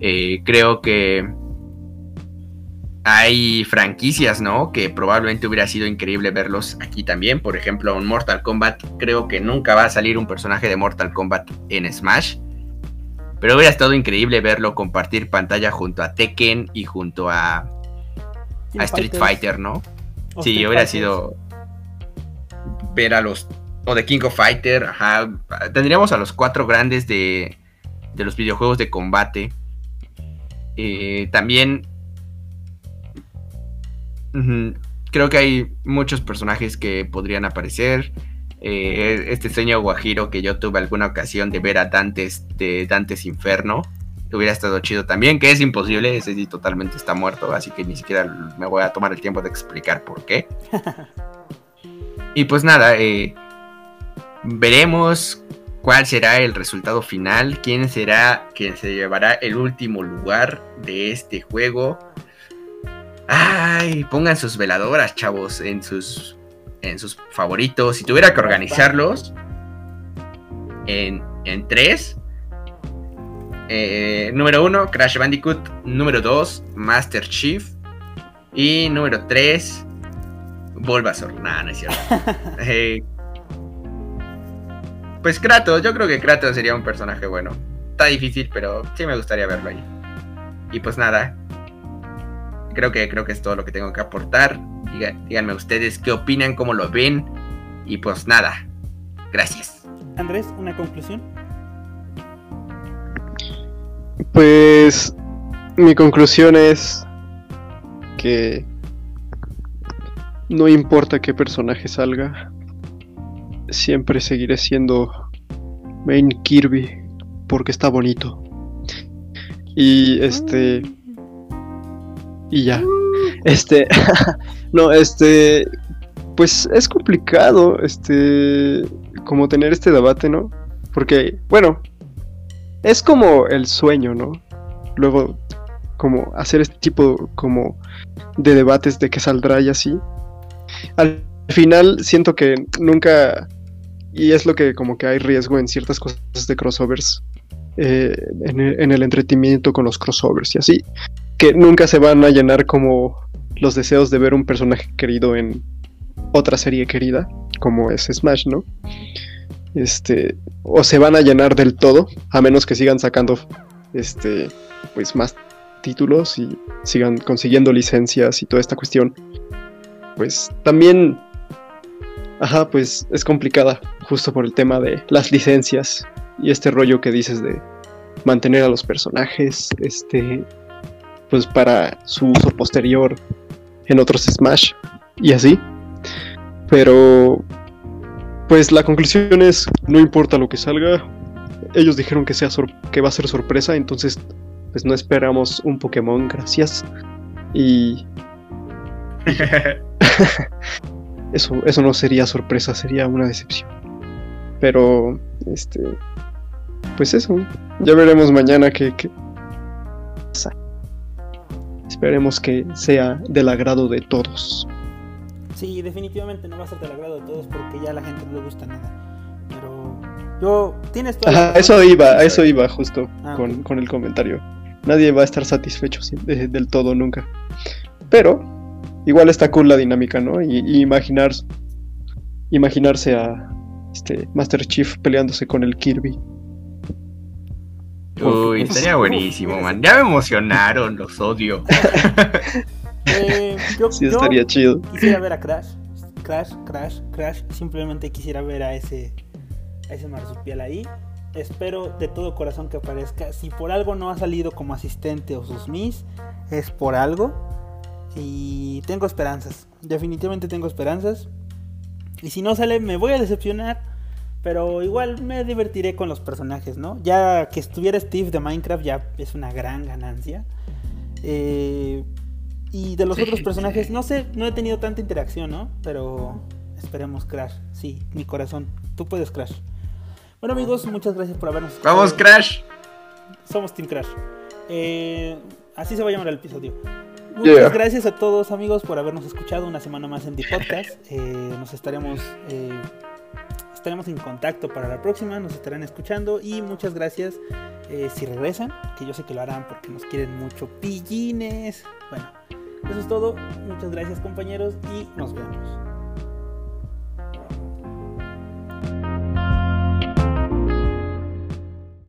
[SPEAKER 2] Eh, creo que hay franquicias, ¿no? Que probablemente hubiera sido increíble verlos aquí también. Por ejemplo, en Mortal Kombat, creo que nunca va a salir un personaje de Mortal Kombat en Smash. Pero hubiera estado increíble verlo compartir pantalla junto a Tekken y junto a, a Street Fighter, ¿no?
[SPEAKER 1] o
[SPEAKER 2] Sí,
[SPEAKER 1] Street
[SPEAKER 2] hubiera
[SPEAKER 1] Fighters.
[SPEAKER 2] sido ver a los o de King of Fighter, ajá. Tendríamos a los cuatro grandes de, de los videojuegos de combate. Eh, también creo que hay muchos personajes que podrían aparecer. Eh, este sueño guajiro que yo tuve alguna ocasión de ver a Dantes de Dantes Inferno. Hubiera estado chido también, que es imposible, ese sí totalmente está muerto, así que ni siquiera me voy a tomar el tiempo de explicar por qué. [laughs] y pues nada, eh, veremos cuál será el resultado final, quién será quien se llevará el último lugar de este juego. Ay, pongan sus veladoras, chavos, en sus en sus favoritos. Si tuviera que organizarlos en, en tres. eh, número uno, Crash Bandicoot. Número dos, Master Chief. Y número tres, Bulbasaur. Nah, no es cierto. [laughs] Eh, pues Kratos, yo creo que Kratos sería un personaje bueno. Está difícil, pero sí me gustaría verlo ahí. Y pues nada. Creo que, creo que es todo lo que tengo que aportar. Diga- díganme ustedes qué opinan, cómo lo ven. Y pues nada, gracias.
[SPEAKER 1] Andrés, una conclusión.
[SPEAKER 3] Pues mi conclusión es que no importa qué personaje salga, siempre seguiré siendo Main Kirby porque está bonito. Y este y ya. Este [laughs] no, este pues es complicado este como tener este debate, ¿no? Porque bueno, es como el sueño, ¿no? Luego como hacer este tipo como de debates de que saldrá y así. Al final siento que nunca y es lo que como que hay riesgo en ciertas cosas de crossovers eh, en, el, en, el, entretenimiento con los crossovers y así que nunca se van a llenar como los deseos de ver un personaje querido en otra serie querida como es Smash no este o se van a llenar del todo a menos que sigan sacando este pues más títulos y sigan consiguiendo licencias y toda esta cuestión. Pues también Ajá, pues es complicada, justo por el tema de las licencias y este rollo que dices de mantener a los personajes, este, pues para su uso posterior en otros Smash y así. Pero, pues la conclusión es, no importa lo que salga, ellos dijeron que, sea que va a ser sorpresa, entonces, pues no esperamos un Pokémon, gracias. Y... [laughs] eso, eso no sería sorpresa, sería una decepción. Pero, este, pues eso, ya veremos mañana que, que... Esperemos que sea del agrado de todos.
[SPEAKER 1] Sí, definitivamente no va a ser del agrado de todos porque ya a la gente no le gusta nada. Pero yo, tienes
[SPEAKER 3] todo. Eso iba, eso iba justo ah, con, okay. con, el comentario. Nadie va a estar satisfecho del todo nunca. Pero igual está cool la dinámica, ¿no? Y, y, imaginar imaginarse a este Master Chief peleándose con el Kirby.
[SPEAKER 2] Uy, estaría buenísimo, man. Ya me emocionaron, los odio. [laughs]
[SPEAKER 1] eh, yo,
[SPEAKER 3] sí, estaría
[SPEAKER 1] yo
[SPEAKER 3] chido.
[SPEAKER 1] Quisiera ver a Crash. Crash, Crash, Crash. Simplemente quisiera ver a ese, a ese marsupial ahí. Espero de todo corazón que aparezca. Si por algo no ha salido como asistente o sus mis, es por algo. Y tengo esperanzas. Definitivamente tengo esperanzas. Y si no sale, me voy a decepcionar. Pero igual me divertiré con los personajes, ¿no? Ya que estuviera Steve de Minecraft ya es una gran ganancia. Eh, y de los sí, otros personajes, no sé, no he tenido tanta interacción, ¿no? Pero esperemos Crash. Sí, mi corazón. Tú puedes Crash. Bueno amigos, muchas gracias por habernos
[SPEAKER 2] escuchado. ¡Vamos Crash!
[SPEAKER 1] Somos Team Crash. Eh, así se va a llamar el episodio. Muchas yeah. gracias a todos amigos por habernos escuchado una semana más en The Podcast. Eh, nos estaremos eh, estaremos en contacto para la próxima, nos estarán escuchando y muchas gracias eh, si regresan, que yo sé que lo harán porque nos quieren mucho pillines. Bueno, eso es todo. Muchas gracias compañeros y nos vemos.